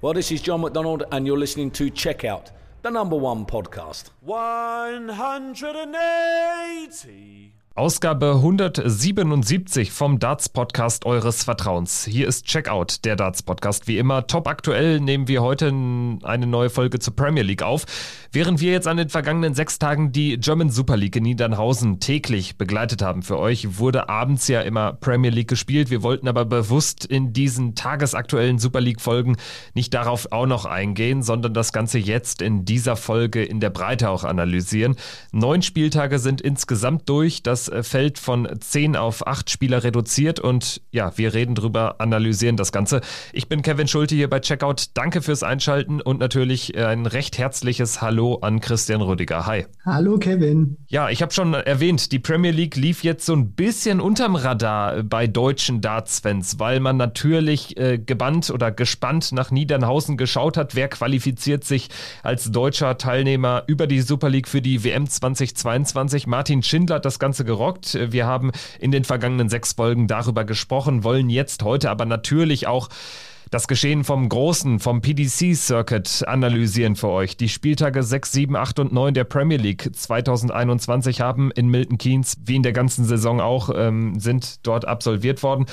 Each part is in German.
Well, this is John McDonald, and you're listening to Checkout, the number one podcast. 180. Ausgabe 177 vom Darts Podcast eures Vertrauens. Hier ist Checkout, der Darts Podcast. Wie immer, top aktuell nehmen wir heute eine neue Folge zur Premier League auf. Während wir jetzt an den vergangenen sechs Tagen die German Super League in Niedernhausen täglich begleitet haben für euch, wurde abends ja immer Premier League gespielt. Wir wollten aber bewusst in diesen tagesaktuellen Super League Folgen nicht darauf auch noch eingehen, sondern das Ganze jetzt in dieser Folge in der Breite auch analysieren. Neun Spieltage sind insgesamt durch. Das äh, Feld von 10 auf 8 Spieler reduziert und ja, wir reden drüber, analysieren das Ganze. Ich bin Kevin Schulte hier bei Checkout. Danke fürs Einschalten und natürlich äh, ein recht herzliches Hallo an Christian Rüdiger. Hi. Hallo Kevin. Ja, ich habe schon erwähnt, die Premier League lief jetzt so ein bisschen unterm Radar bei deutschen Darts-Fans, weil man natürlich äh, gebannt oder gespannt nach Niedernhausen geschaut hat, wer qualifiziert sich als deutscher Teilnehmer über die Super League für die WM 2022. Martin Schindler hat das Ganze gerockt. Wir haben in den vergangenen sechs Folgen darüber gesprochen, wollen jetzt heute aber natürlich auch das Geschehen vom großen, vom PDC-Circuit analysieren für euch. Die Spieltage 6, 7, 8 und 9 der Premier League 2021 haben in Milton Keynes, wie in der ganzen Saison auch, ähm, sind dort absolviert worden.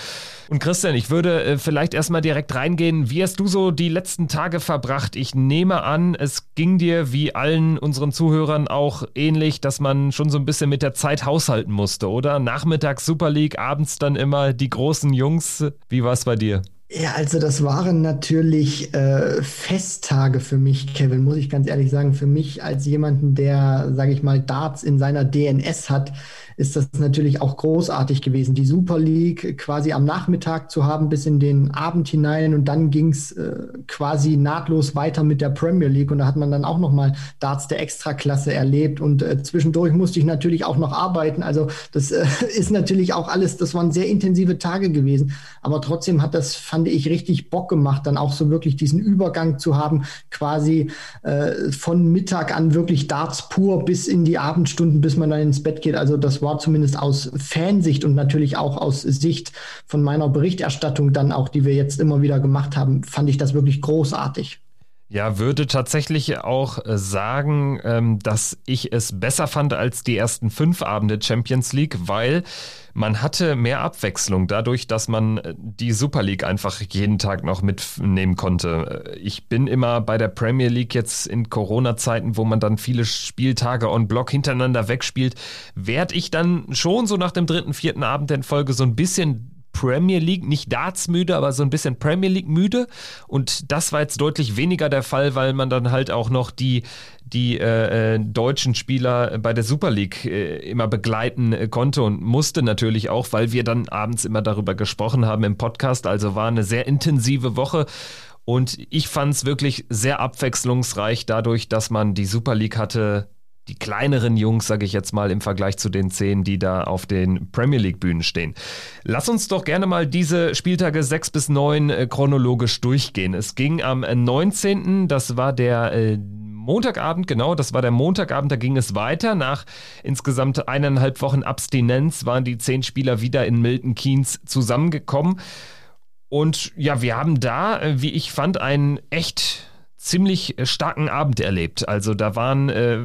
Und Christian, ich würde äh, vielleicht erstmal direkt reingehen. Wie hast du so die letzten Tage verbracht? Ich nehme an, es ging dir wie allen unseren Zuhörern auch ähnlich, dass man schon so ein bisschen mit der Zeit haushalten musste, oder? Nachmittags Super League, abends dann immer die großen Jungs. Wie war es bei dir? Ja, also das waren natürlich äh, Festtage für mich, Kevin, muss ich ganz ehrlich sagen. Für mich als jemanden, der, sage ich mal, Darts in seiner DNS hat, ist das natürlich auch großartig gewesen, die Super League quasi am Nachmittag zu haben bis in den Abend hinein und dann ging's äh, quasi nahtlos weiter mit der Premier League und da hat man dann auch nochmal Darts der Extraklasse erlebt und äh, zwischendurch musste ich natürlich auch noch arbeiten. Also das äh, ist natürlich auch alles, das waren sehr intensive Tage gewesen, aber trotzdem hat das, fand ich, richtig Bock gemacht, dann auch so wirklich diesen Übergang zu haben, quasi äh, von Mittag an wirklich Darts pur bis in die Abendstunden, bis man dann ins Bett geht. Also das war zumindest aus Fansicht und natürlich auch aus Sicht von meiner Berichterstattung dann auch, die wir jetzt immer wieder gemacht haben, fand ich das wirklich großartig. Ja, würde tatsächlich auch äh, sagen, ähm, dass ich es besser fand als die ersten fünf Abende Champions League, weil man hatte mehr Abwechslung dadurch, dass man äh, die Super League einfach jeden Tag noch mitnehmen konnte. Äh, ich bin immer bei der Premier League jetzt in Corona-Zeiten, wo man dann viele Spieltage on Block hintereinander wegspielt, werde ich dann schon so nach dem dritten, vierten Abend in Folge so ein bisschen Premier League, nicht Darts müde, aber so ein bisschen Premier League müde. Und das war jetzt deutlich weniger der Fall, weil man dann halt auch noch die, die äh, äh deutschen Spieler bei der Super League äh, immer begleiten äh, konnte und musste natürlich auch, weil wir dann abends immer darüber gesprochen haben im Podcast. Also war eine sehr intensive Woche. Und ich fand es wirklich sehr abwechslungsreich dadurch, dass man die Super League hatte, die kleineren Jungs, sage ich jetzt mal, im Vergleich zu den zehn, die da auf den Premier League Bühnen stehen. Lass uns doch gerne mal diese Spieltage 6 bis 9 äh, chronologisch durchgehen. Es ging am 19., das war der äh, Montagabend, genau, das war der Montagabend, da ging es weiter. Nach insgesamt eineinhalb Wochen Abstinenz waren die zehn Spieler wieder in Milton Keynes zusammengekommen. Und ja, wir haben da, äh, wie ich fand, einen echt ziemlich starken Abend erlebt. Also da waren äh,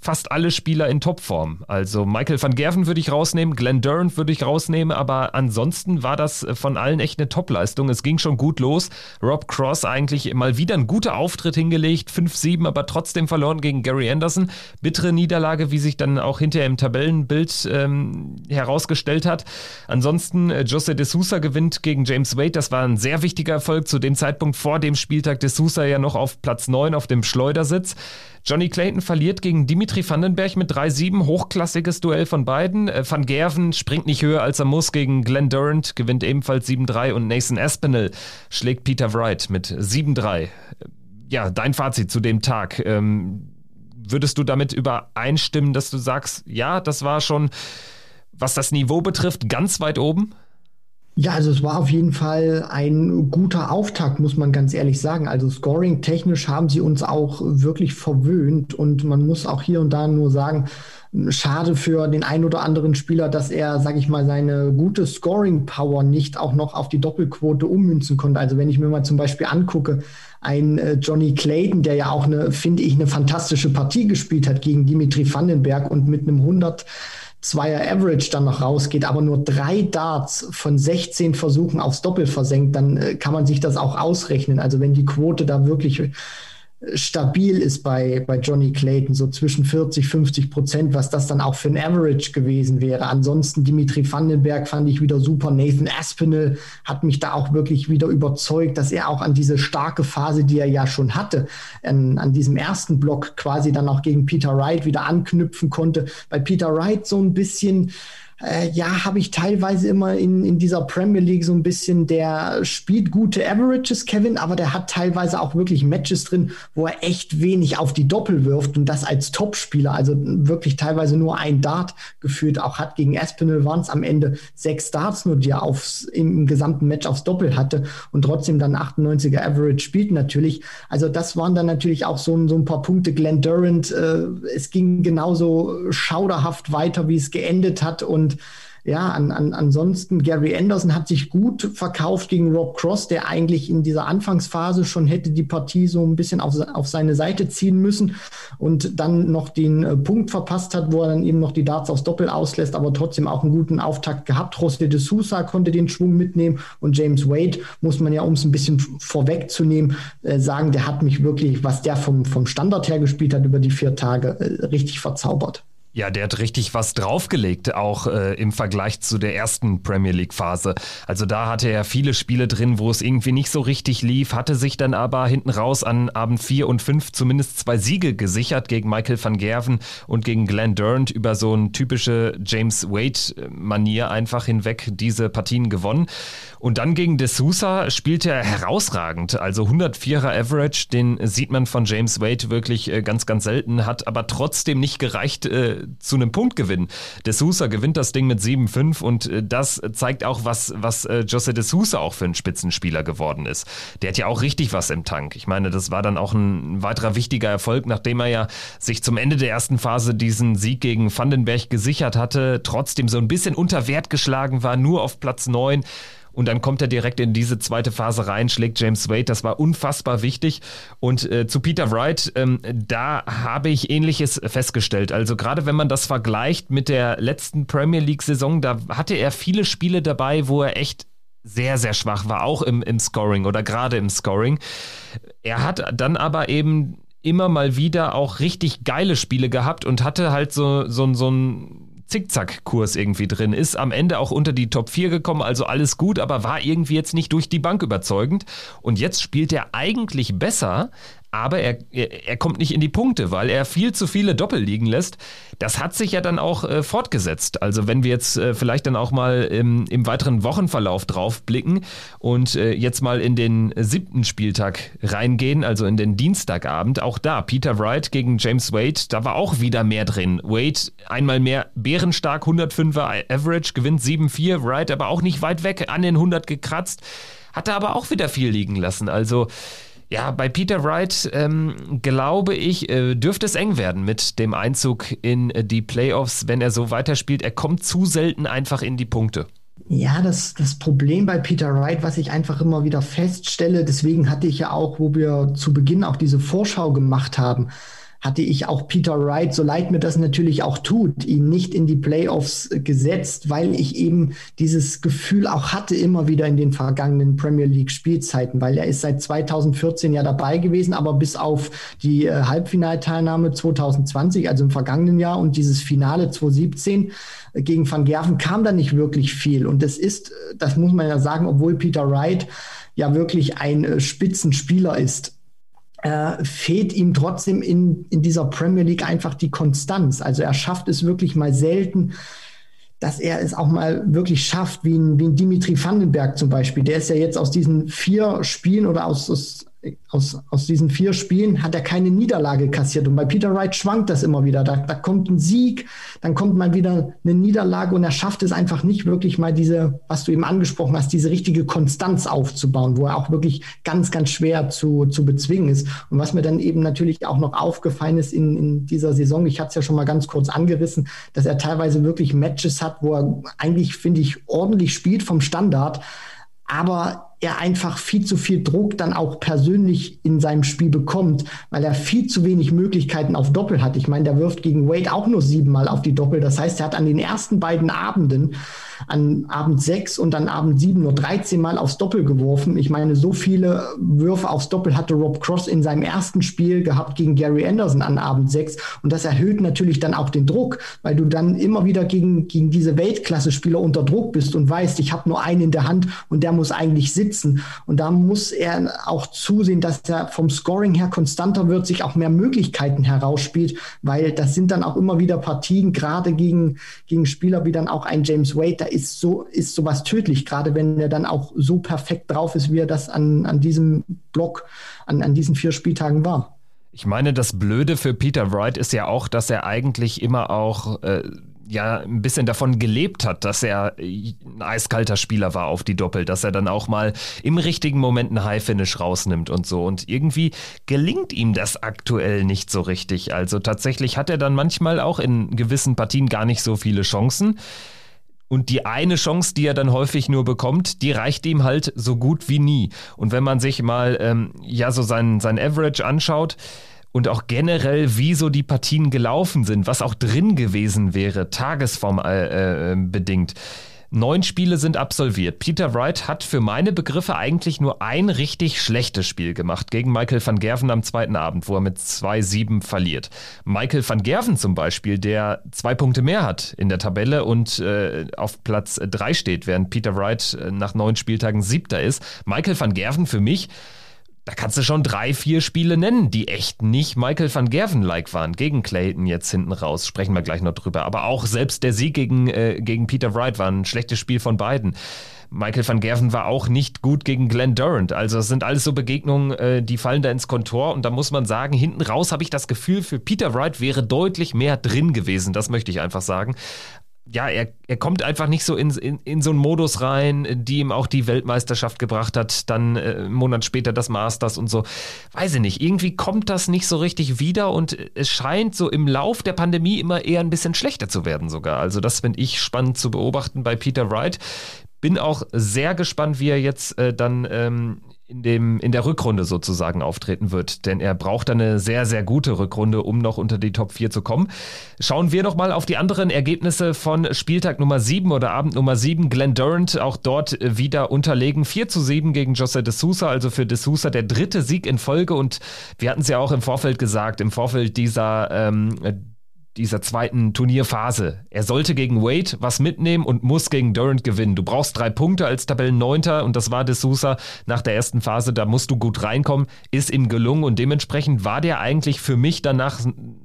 fast alle Spieler in Topform. Also Michael van Gerven würde ich rausnehmen, Glenn Durant würde ich rausnehmen, aber ansonsten war das äh, von allen echt eine Topleistung. Es ging schon gut los. Rob Cross eigentlich mal wieder ein guter Auftritt hingelegt, 5-7, aber trotzdem verloren gegen Gary Anderson. Bittere Niederlage, wie sich dann auch hinterher im Tabellenbild ähm, herausgestellt hat. Ansonsten äh, Jose de Sousa gewinnt gegen James Wade. Das war ein sehr wichtiger Erfolg zu dem Zeitpunkt vor dem Spieltag. De Sousa ja noch auf Platz 9 auf dem Schleudersitz. Johnny Clayton verliert gegen Dimitri Vandenberg mit 3-7. Hochklassiges Duell von beiden. Äh, Van Gerven springt nicht höher als er muss gegen Glenn Durant, gewinnt ebenfalls 7-3 und Nathan Aspinall schlägt Peter Wright mit 7-3. Ja, dein Fazit zu dem Tag. Ähm, würdest du damit übereinstimmen, dass du sagst, ja, das war schon, was das Niveau betrifft, ganz weit oben? Ja, also es war auf jeden Fall ein guter Auftakt, muss man ganz ehrlich sagen. Also scoring-technisch haben sie uns auch wirklich verwöhnt und man muss auch hier und da nur sagen, schade für den einen oder anderen Spieler, dass er, sage ich mal, seine gute Scoring-Power nicht auch noch auf die Doppelquote ummünzen konnte. Also wenn ich mir mal zum Beispiel angucke, ein äh, Johnny Clayton, der ja auch eine, finde ich, eine fantastische Partie gespielt hat gegen Dimitri Vandenberg und mit einem 100 Zweier Average dann noch rausgeht, aber nur drei Darts von 16 Versuchen aufs Doppel versenkt, dann äh, kann man sich das auch ausrechnen. Also wenn die Quote da wirklich stabil ist bei, bei Johnny Clayton, so zwischen 40, 50 Prozent, was das dann auch für ein Average gewesen wäre. Ansonsten Dimitri Vandenberg fand ich wieder super. Nathan Aspinall hat mich da auch wirklich wieder überzeugt, dass er auch an diese starke Phase, die er ja schon hatte, an, an diesem ersten Block quasi dann auch gegen Peter Wright wieder anknüpfen konnte. Bei Peter Wright so ein bisschen äh, ja, habe ich teilweise immer in, in dieser Premier League so ein bisschen, der spielt gute Averages, Kevin, aber der hat teilweise auch wirklich Matches drin, wo er echt wenig auf die Doppel wirft und das als Topspieler, also wirklich teilweise nur ein Dart geführt auch hat. Gegen Espinel waren es am Ende sechs Darts nur, die er aufs, im gesamten Match aufs Doppel hatte und trotzdem dann 98er Average spielt natürlich. Also das waren dann natürlich auch so, so ein paar Punkte. Glenn Durant, äh, es ging genauso schauderhaft weiter, wie es geendet hat und ja, an, an, ansonsten Gary Anderson hat sich gut verkauft gegen Rob Cross, der eigentlich in dieser Anfangsphase schon hätte die Partie so ein bisschen auf, auf seine Seite ziehen müssen und dann noch den äh, Punkt verpasst hat, wo er dann eben noch die Darts aufs Doppel auslässt, aber trotzdem auch einen guten Auftakt gehabt. José de Sousa konnte den Schwung mitnehmen und James Wade muss man ja, um es ein bisschen vorwegzunehmen, äh, sagen, der hat mich wirklich, was der vom, vom Standard her gespielt hat über die vier Tage, äh, richtig verzaubert. Ja, der hat richtig was draufgelegt, auch äh, im Vergleich zu der ersten Premier League-Phase. Also da hatte er viele Spiele drin, wo es irgendwie nicht so richtig lief, hatte sich dann aber hinten raus an Abend 4 und 5 zumindest zwei Siege gesichert gegen Michael van Gerven und gegen Glenn Durant über so eine typische James Wade-Manier einfach hinweg diese Partien gewonnen. Und dann gegen De Sousa spielt er herausragend. Also 104er Average, den sieht man von James Wade wirklich äh, ganz, ganz selten, hat aber trotzdem nicht gereicht äh, zu einem Punktgewinn. De Sousa gewinnt das Ding mit 7-5 und äh, das zeigt auch, was, was äh, Jose De Sousa auch für ein Spitzenspieler geworden ist. Der hat ja auch richtig was im Tank. Ich meine, das war dann auch ein weiterer wichtiger Erfolg, nachdem er ja sich zum Ende der ersten Phase diesen Sieg gegen Vandenberg gesichert hatte, trotzdem so ein bisschen unter Wert geschlagen war, nur auf Platz 9 und dann kommt er direkt in diese zweite Phase rein, schlägt James Wade. Das war unfassbar wichtig. Und äh, zu Peter Wright, ähm, da habe ich Ähnliches festgestellt. Also gerade wenn man das vergleicht mit der letzten Premier League-Saison, da hatte er viele Spiele dabei, wo er echt sehr, sehr schwach war, auch im, im Scoring oder gerade im Scoring. Er hat dann aber eben immer mal wieder auch richtig geile Spiele gehabt und hatte halt so, so, so ein Zickzack-Kurs irgendwie drin ist. Am Ende auch unter die Top 4 gekommen, also alles gut, aber war irgendwie jetzt nicht durch die Bank überzeugend. Und jetzt spielt er eigentlich besser, aber er, er, kommt nicht in die Punkte, weil er viel zu viele Doppel liegen lässt. Das hat sich ja dann auch äh, fortgesetzt. Also wenn wir jetzt äh, vielleicht dann auch mal im, im weiteren Wochenverlauf drauf blicken und äh, jetzt mal in den siebten Spieltag reingehen, also in den Dienstagabend, auch da Peter Wright gegen James Wade, da war auch wieder mehr drin. Wade einmal mehr bärenstark, 105er Average, gewinnt 7-4, Wright aber auch nicht weit weg, an den 100 gekratzt, hatte aber auch wieder viel liegen lassen. Also ja, bei Peter Wright ähm, glaube ich, äh, dürfte es eng werden mit dem Einzug in äh, die Playoffs, wenn er so weiterspielt. Er kommt zu selten einfach in die Punkte. Ja, das, das Problem bei Peter Wright, was ich einfach immer wieder feststelle, deswegen hatte ich ja auch, wo wir zu Beginn auch diese Vorschau gemacht haben, hatte ich auch Peter Wright, so leid mir das natürlich auch tut, ihn nicht in die Playoffs gesetzt, weil ich eben dieses Gefühl auch hatte immer wieder in den vergangenen Premier League Spielzeiten, weil er ist seit 2014 ja dabei gewesen, aber bis auf die äh, Halbfinalteilnahme 2020, also im vergangenen Jahr und dieses Finale 2017 äh, gegen Van Gerven kam da nicht wirklich viel. Und das ist, äh, das muss man ja sagen, obwohl Peter Wright ja wirklich ein äh, Spitzenspieler ist äh, fehlt ihm trotzdem in, in dieser Premier League einfach die Konstanz. Also er schafft es wirklich mal selten, dass er es auch mal wirklich schafft, wie ein, wie ein Dimitri Vandenberg zum Beispiel. Der ist ja jetzt aus diesen vier Spielen oder aus, aus aus, aus diesen vier Spielen hat er keine Niederlage kassiert. Und bei Peter Wright schwankt das immer wieder. Da, da kommt ein Sieg, dann kommt mal wieder eine Niederlage und er schafft es einfach nicht wirklich mal diese, was du eben angesprochen hast, diese richtige Konstanz aufzubauen, wo er auch wirklich ganz, ganz schwer zu, zu bezwingen ist. Und was mir dann eben natürlich auch noch aufgefallen ist in, in dieser Saison, ich hatte es ja schon mal ganz kurz angerissen, dass er teilweise wirklich Matches hat, wo er eigentlich, finde ich, ordentlich spielt vom Standard. Aber er einfach viel zu viel Druck dann auch persönlich in seinem Spiel bekommt, weil er viel zu wenig Möglichkeiten auf Doppel hat. Ich meine, der wirft gegen Wade auch nur siebenmal auf die Doppel. Das heißt, er hat an den ersten beiden Abenden, an Abend sechs und an Abend sieben nur 13 Mal aufs Doppel geworfen. Ich meine, so viele Würfe aufs Doppel hatte Rob Cross in seinem ersten Spiel gehabt gegen Gary Anderson an Abend sechs. Und das erhöht natürlich dann auch den Druck, weil du dann immer wieder gegen, gegen diese Weltklasse-Spieler unter Druck bist und weißt, ich habe nur einen in der Hand und der muss eigentlich sitzen. Und da muss er auch zusehen, dass er vom Scoring her konstanter wird, sich auch mehr Möglichkeiten herausspielt, weil das sind dann auch immer wieder Partien, gerade gegen, gegen Spieler wie dann auch ein James Wade, da ist so, ist sowas tödlich, gerade wenn er dann auch so perfekt drauf ist, wie er das an, an diesem Block, an, an diesen vier Spieltagen war. Ich meine, das Blöde für Peter Wright ist ja auch, dass er eigentlich immer auch äh, ja ein bisschen davon gelebt hat, dass er ein eiskalter Spieler war auf die Doppel, dass er dann auch mal im richtigen Moment einen High-Finish rausnimmt und so. Und irgendwie gelingt ihm das aktuell nicht so richtig. Also tatsächlich hat er dann manchmal auch in gewissen Partien gar nicht so viele Chancen. Und die eine Chance, die er dann häufig nur bekommt, die reicht ihm halt so gut wie nie. Und wenn man sich mal ähm, ja so sein, sein Average anschaut, und auch generell, wie so die Partien gelaufen sind, was auch drin gewesen wäre, Tagesform äh, äh, bedingt. Neun Spiele sind absolviert. Peter Wright hat für meine Begriffe eigentlich nur ein richtig schlechtes Spiel gemacht gegen Michael van Gerven am zweiten Abend, wo er mit 2-7 verliert. Michael van Gerven zum Beispiel, der zwei Punkte mehr hat in der Tabelle und äh, auf Platz drei steht, während Peter Wright äh, nach neun Spieltagen siebter ist. Michael van Gerven für mich da kannst du schon drei, vier Spiele nennen, die echt nicht Michael van Gerven-like waren. Gegen Clayton jetzt hinten raus, sprechen wir gleich noch drüber. Aber auch selbst der Sieg gegen, äh, gegen Peter Wright war ein schlechtes Spiel von beiden. Michael van Gerven war auch nicht gut gegen Glenn Durant. Also es sind alles so Begegnungen, äh, die fallen da ins Kontor. Und da muss man sagen, hinten raus habe ich das Gefühl, für Peter Wright wäre deutlich mehr drin gewesen. Das möchte ich einfach sagen ja, er, er kommt einfach nicht so in, in, in so einen Modus rein, die ihm auch die Weltmeisterschaft gebracht hat, dann äh, einen Monat später das Masters und so. Weiß ich nicht, irgendwie kommt das nicht so richtig wieder und es scheint so im Lauf der Pandemie immer eher ein bisschen schlechter zu werden sogar. Also das finde ich spannend zu beobachten bei Peter Wright. Bin auch sehr gespannt, wie er jetzt äh, dann ähm, in, dem, in der Rückrunde sozusagen auftreten wird. Denn er braucht eine sehr, sehr gute Rückrunde, um noch unter die Top 4 zu kommen. Schauen wir nochmal auf die anderen Ergebnisse von Spieltag Nummer 7 oder Abend Nummer 7. Glenn Durant auch dort wieder unterlegen. 4 zu 7 gegen Jose de Sousa, also für de Sousa der dritte Sieg in Folge. Und wir hatten es ja auch im Vorfeld gesagt, im Vorfeld dieser ähm, dieser zweiten Turnierphase. Er sollte gegen Wade was mitnehmen und muss gegen Durant gewinnen. Du brauchst drei Punkte als Tabellenneunter und das war De Sousa nach der ersten Phase. Da musst du gut reinkommen. Ist ihm gelungen und dementsprechend war der eigentlich für mich danach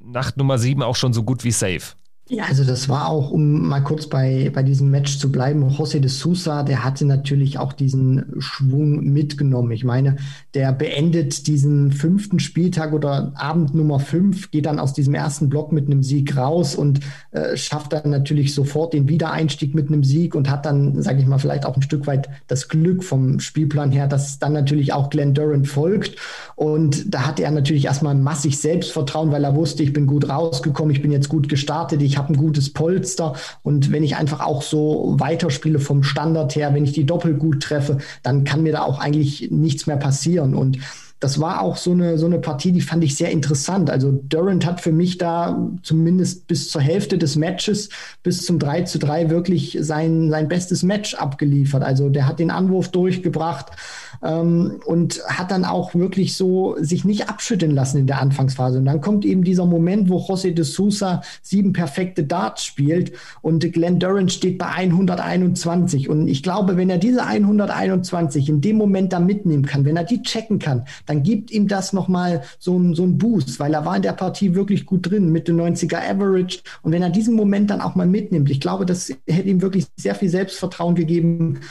Nacht Nummer sieben auch schon so gut wie safe. Ja, also das war auch, um mal kurz bei, bei diesem Match zu bleiben, José de Sousa, der hatte natürlich auch diesen Schwung mitgenommen. Ich meine, der beendet diesen fünften Spieltag oder Abend Nummer fünf, geht dann aus diesem ersten Block mit einem Sieg raus und äh, schafft dann natürlich sofort den Wiedereinstieg mit einem Sieg und hat dann, sage ich mal, vielleicht auch ein Stück weit das Glück vom Spielplan her, dass dann natürlich auch Glenn Durant folgt. Und da hatte er natürlich erstmal massig Selbstvertrauen, weil er wusste, ich bin gut rausgekommen, ich bin jetzt gut gestartet, ich habe ein gutes Polster. Und wenn ich einfach auch so weiterspiele vom Standard her, wenn ich die Doppel gut treffe, dann kann mir da auch eigentlich nichts mehr passieren. Und das war auch so eine, so eine Partie, die fand ich sehr interessant. Also Durant hat für mich da zumindest bis zur Hälfte des Matches, bis zum 3 zu 3 wirklich sein, sein bestes Match abgeliefert. Also der hat den Anwurf durchgebracht, ähm, und hat dann auch wirklich so sich nicht abschütteln lassen in der Anfangsphase. Und dann kommt eben dieser Moment, wo José de Sousa sieben perfekte Darts spielt und Glenn Durant steht bei 121. Und ich glaube, wenn er diese 121 in dem Moment da mitnehmen kann, wenn er die checken kann, dann gibt ihm das nochmal so, ein, so Boost, weil er war in der Partie wirklich gut drin, Mitte 90er Average. Und wenn er diesen Moment dann auch mal mitnimmt, ich glaube, das hätte ihm wirklich sehr viel Selbstvertrauen gegeben,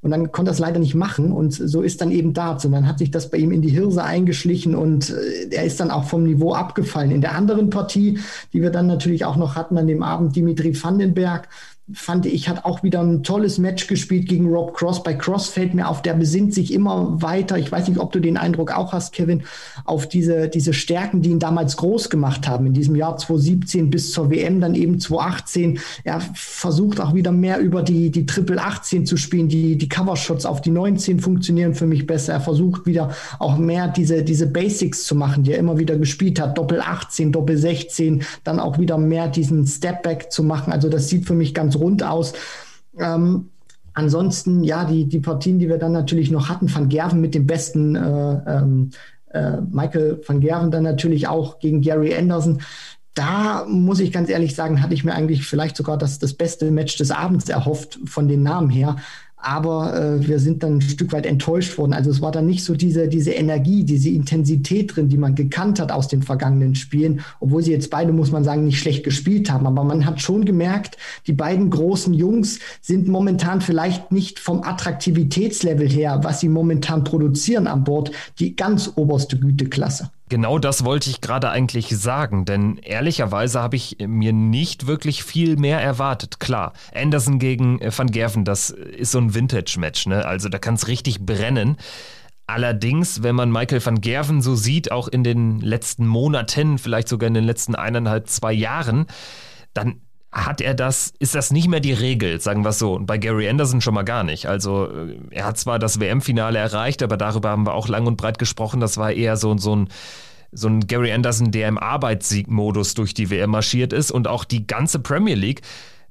und dann konnte er es leider nicht machen. Und so ist dann eben Darts. Und dann hat sich das bei ihm in die Hirse eingeschlichen und äh, er ist dann auch vom Niveau abgefallen. In der anderen Partie, die wir dann natürlich auch noch hatten an dem Abend, Dimitri Vandenberg, fand ich, hat auch wieder ein tolles Match gespielt gegen Rob Cross. Bei Cross fällt mir auf, der besinnt sich immer weiter. Ich weiß nicht, ob du den Eindruck auch hast, Kevin, auf diese, diese Stärken, die ihn damals groß gemacht haben. In diesem Jahr 2017 bis zur WM, dann eben 2018. Er versucht auch wieder mehr über die, die Triple 18 zu spielen. Die, die Covershots auf die 19 funktionieren für mich besser. Er versucht wieder auch mehr diese, diese Basics zu machen, die er immer wieder gespielt hat. Doppel 18, Doppel 16, dann auch wieder mehr diesen Stepback zu machen. Also das sieht für mich ganz rund aus. Ähm, ansonsten, ja, die, die Partien, die wir dann natürlich noch hatten, Van Gerven mit dem besten äh, ähm, äh, Michael van Gerven dann natürlich auch gegen Gary Anderson. Da muss ich ganz ehrlich sagen, hatte ich mir eigentlich vielleicht sogar das, das beste Match des Abends erhofft von den Namen her aber äh, wir sind dann ein Stück weit enttäuscht worden. Also es war dann nicht so diese, diese Energie, diese Intensität drin, die man gekannt hat aus den vergangenen Spielen, obwohl sie jetzt beide, muss man sagen, nicht schlecht gespielt haben. Aber man hat schon gemerkt, die beiden großen Jungs sind momentan vielleicht nicht vom Attraktivitätslevel her, was sie momentan produzieren an Bord, die ganz oberste Güteklasse. Genau das wollte ich gerade eigentlich sagen, denn ehrlicherweise habe ich mir nicht wirklich viel mehr erwartet. Klar, Anderson gegen äh, Van Gerven, das ist so ein Vintage-Match, ne? Also da kann es richtig brennen. Allerdings, wenn man Michael van Gerven so sieht, auch in den letzten Monaten, vielleicht sogar in den letzten eineinhalb, zwei Jahren, dann hat er das, ist das nicht mehr die Regel, sagen wir es so. Und bei Gary Anderson schon mal gar nicht. Also äh, er hat zwar das WM-Finale erreicht, aber darüber haben wir auch lang und breit gesprochen. Das war eher so, so ein so ein Gary Anderson, der im Arbeitssiegmodus durch die WM marschiert ist und auch die ganze Premier League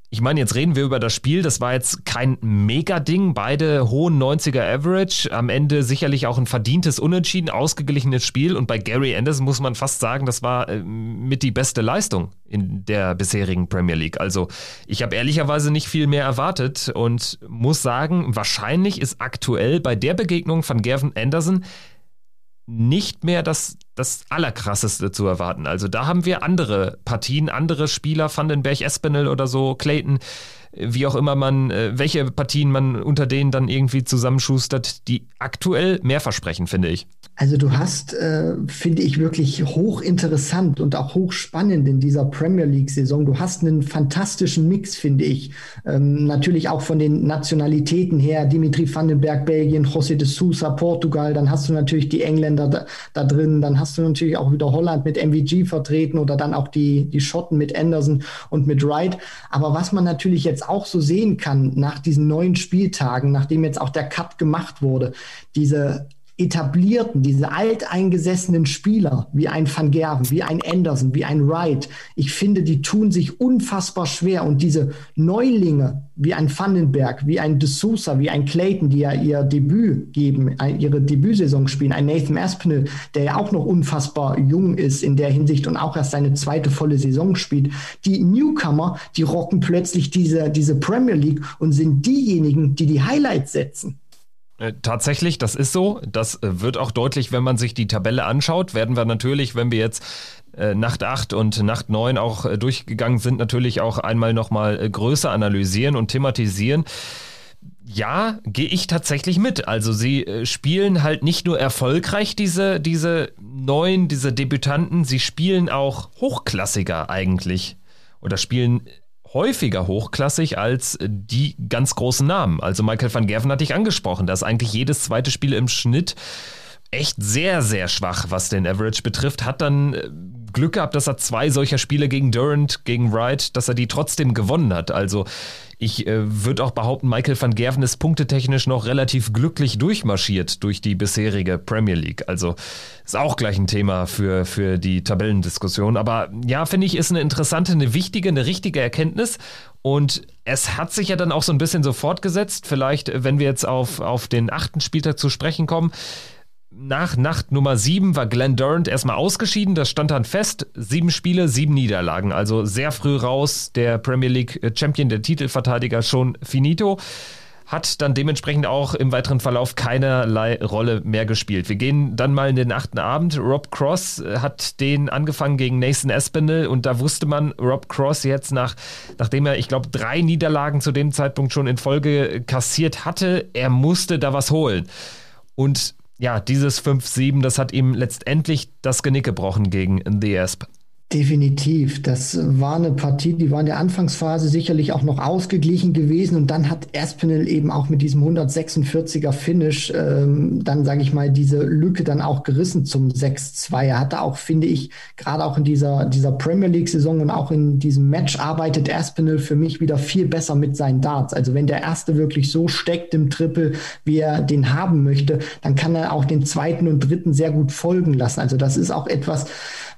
ich meine, jetzt reden wir über das Spiel. Das war jetzt kein Mega-Ding. Beide hohen 90er Average. Am Ende sicherlich auch ein verdientes Unentschieden, ausgeglichenes Spiel. Und bei Gary Anderson muss man fast sagen, das war äh, mit die beste Leistung in der bisherigen Premier League. Also ich habe ehrlicherweise nicht viel mehr erwartet und muss sagen, wahrscheinlich ist aktuell bei der Begegnung von Gavin Anderson nicht mehr das, das Allerkrasseste zu erwarten. Also da haben wir andere Partien, andere Spieler, Vandenberg, Espinel oder so, Clayton, wie auch immer man, äh, welche Partien man unter denen dann irgendwie zusammenschustert, die aktuell mehr versprechen, finde ich. Also du hast, äh, finde ich, wirklich hochinteressant und auch hochspannend in dieser Premier League-Saison. Du hast einen fantastischen Mix, finde ich. Ähm, natürlich auch von den Nationalitäten her. Dimitri Vandenberg, Belgien, José de Sousa, Portugal. Dann hast du natürlich die Engländer da, da, drin. Dann hast du natürlich auch wieder Holland mit MVG vertreten oder dann auch die, die Schotten mit Anderson und mit Wright. Aber was man natürlich jetzt auch so sehen kann nach diesen neuen Spieltagen, nachdem jetzt auch der Cut gemacht wurde, diese etablierten, diese alteingesessenen Spieler, wie ein Van Gerven, wie ein Anderson, wie ein Wright, ich finde, die tun sich unfassbar schwer. Und diese Neulinge, wie ein Vandenberg, wie ein De Sousa, wie ein Clayton, die ja ihr Debüt geben, ihre Debütsaison spielen, ein Nathan Aspinall, der ja auch noch unfassbar jung ist in der Hinsicht und auch erst seine zweite volle Saison spielt. Die Newcomer, die rocken plötzlich diese, diese Premier League und sind diejenigen, die die Highlights setzen. Äh, tatsächlich, das ist so. Das äh, wird auch deutlich, wenn man sich die Tabelle anschaut. Werden wir natürlich, wenn wir jetzt äh, Nacht 8 und Nacht 9 auch durchgegangen sind, natürlich auch einmal nochmal größer analysieren und thematisieren. Ja, gehe ich tatsächlich mit. Also sie spielen halt nicht nur erfolgreich, diese, diese neuen, diese Debütanten, sie spielen auch hochklassiger eigentlich. Oder spielen häufiger hochklassig als die ganz großen Namen. Also Michael van Gerven hatte ich angesprochen, dass eigentlich jedes zweite Spiel im Schnitt echt sehr, sehr schwach, was den Average betrifft, hat dann äh, Glück gehabt, dass er zwei solcher Spiele gegen Durant, gegen Wright, dass er die trotzdem gewonnen hat. Also ich äh, würde auch behaupten, Michael van Gerven ist punktetechnisch noch relativ glücklich durchmarschiert durch die bisherige Premier League. Also ist auch gleich ein Thema für, für die Tabellendiskussion. Aber ja, finde ich, ist eine interessante, eine wichtige, eine richtige Erkenntnis. Und es hat sich ja dann auch so ein bisschen so fortgesetzt. Vielleicht, wenn wir jetzt auf, auf den achten Spieltag zu sprechen kommen nach Nacht Nummer 7 war Glenn Durant erstmal ausgeschieden. Das stand dann fest. Sieben Spiele, sieben Niederlagen. Also sehr früh raus. Der Premier League Champion, der Titelverteidiger schon finito. Hat dann dementsprechend auch im weiteren Verlauf keinerlei Rolle mehr gespielt. Wir gehen dann mal in den achten Abend. Rob Cross äh, hat den angefangen gegen Nathan Espinel und da wusste man, Rob Cross jetzt nach, nachdem er, ich glaube, drei Niederlagen zu dem Zeitpunkt schon in Folge kassiert hatte, er musste da was holen. Und ja, dieses 5-7, das hat ihm letztendlich das Genick gebrochen gegen The Asp. Definitiv. Das war eine Partie, die war in der Anfangsphase sicherlich auch noch ausgeglichen gewesen und dann hat Aspinall eben auch mit diesem 146er Finish ähm, dann, sage ich mal, diese Lücke dann auch gerissen zum 6-2. Er hatte auch, finde ich, gerade auch in dieser, dieser Premier League-Saison und auch in diesem Match arbeitet Aspinall für mich wieder viel besser mit seinen Darts. Also wenn der erste wirklich so steckt im Triple, wie er den haben möchte, dann kann er auch den zweiten und dritten sehr gut folgen lassen. Also das ist auch etwas,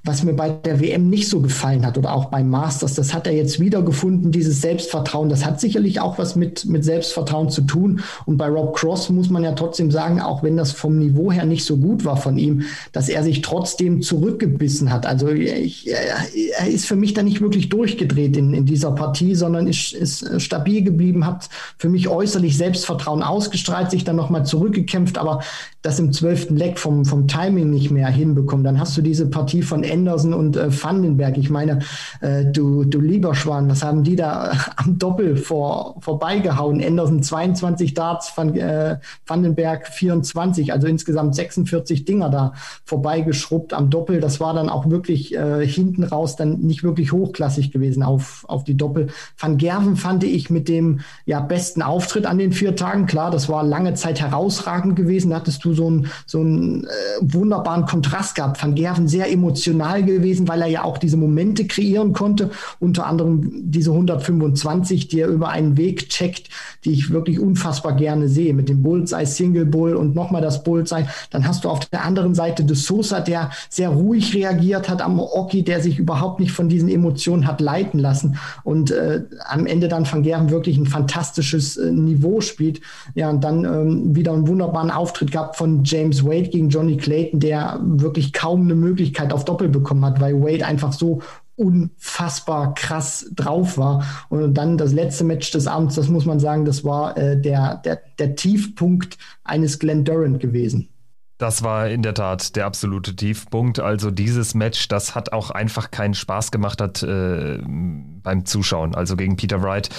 was mir bei der WM nicht so gefallen hat oder auch beim Masters. Das hat er jetzt wiedergefunden, dieses Selbstvertrauen. Das hat sicherlich auch was mit, mit Selbstvertrauen zu tun. Und bei Rob Cross muss man ja trotzdem sagen, auch wenn das vom Niveau her nicht so gut war von ihm, dass er sich trotzdem zurückgebissen hat. Also ich, er ist für mich da nicht wirklich durchgedreht in, in dieser Partie, sondern ist, ist stabil geblieben, hat für mich äußerlich Selbstvertrauen ausgestrahlt, sich dann nochmal zurückgekämpft, aber das im zwölften Leck vom, vom Timing nicht mehr hinbekommen. Dann hast du diese Partie von Anderson und äh, Vandenberg. Ich meine, äh, du, du lieber Schwan, was haben die da äh, am Doppel vor, vorbeigehauen? Anderson 22 Darts, Van, äh, Vandenberg 24, also insgesamt 46 Dinger da vorbeigeschrubbt am Doppel. Das war dann auch wirklich äh, hinten raus dann nicht wirklich hochklassig gewesen auf, auf die Doppel. Van Gerven fand ich mit dem ja, besten Auftritt an den vier Tagen. Klar, das war lange Zeit herausragend gewesen. Da hattest du so einen so äh, wunderbaren Kontrast gehabt. Van Gerven sehr emotional emotional gewesen, weil er ja auch diese Momente kreieren konnte. Unter anderem diese 125, die er über einen Weg checkt, die ich wirklich unfassbar gerne sehe. Mit dem Bullseye, Single Bull und nochmal das Bullseye. Dann hast du auf der anderen Seite de Sosa, der sehr ruhig reagiert hat am Oki, der sich überhaupt nicht von diesen Emotionen hat leiten lassen und äh, am Ende dann Van Gerven wirklich ein fantastisches äh, Niveau spielt. Ja, und dann ähm, wieder einen wunderbaren Auftritt gehabt von James Wade gegen Johnny Clayton, der wirklich kaum eine Möglichkeit auf Doppel bekommen hat, weil Wade einfach so unfassbar krass drauf war. Und dann das letzte Match des Abends, das muss man sagen, das war äh, der, der, der Tiefpunkt eines Glenn Durant gewesen. Das war in der Tat der absolute Tiefpunkt. Also dieses Match, das hat auch einfach keinen Spaß gemacht hat äh, beim Zuschauen. Also gegen Peter Wright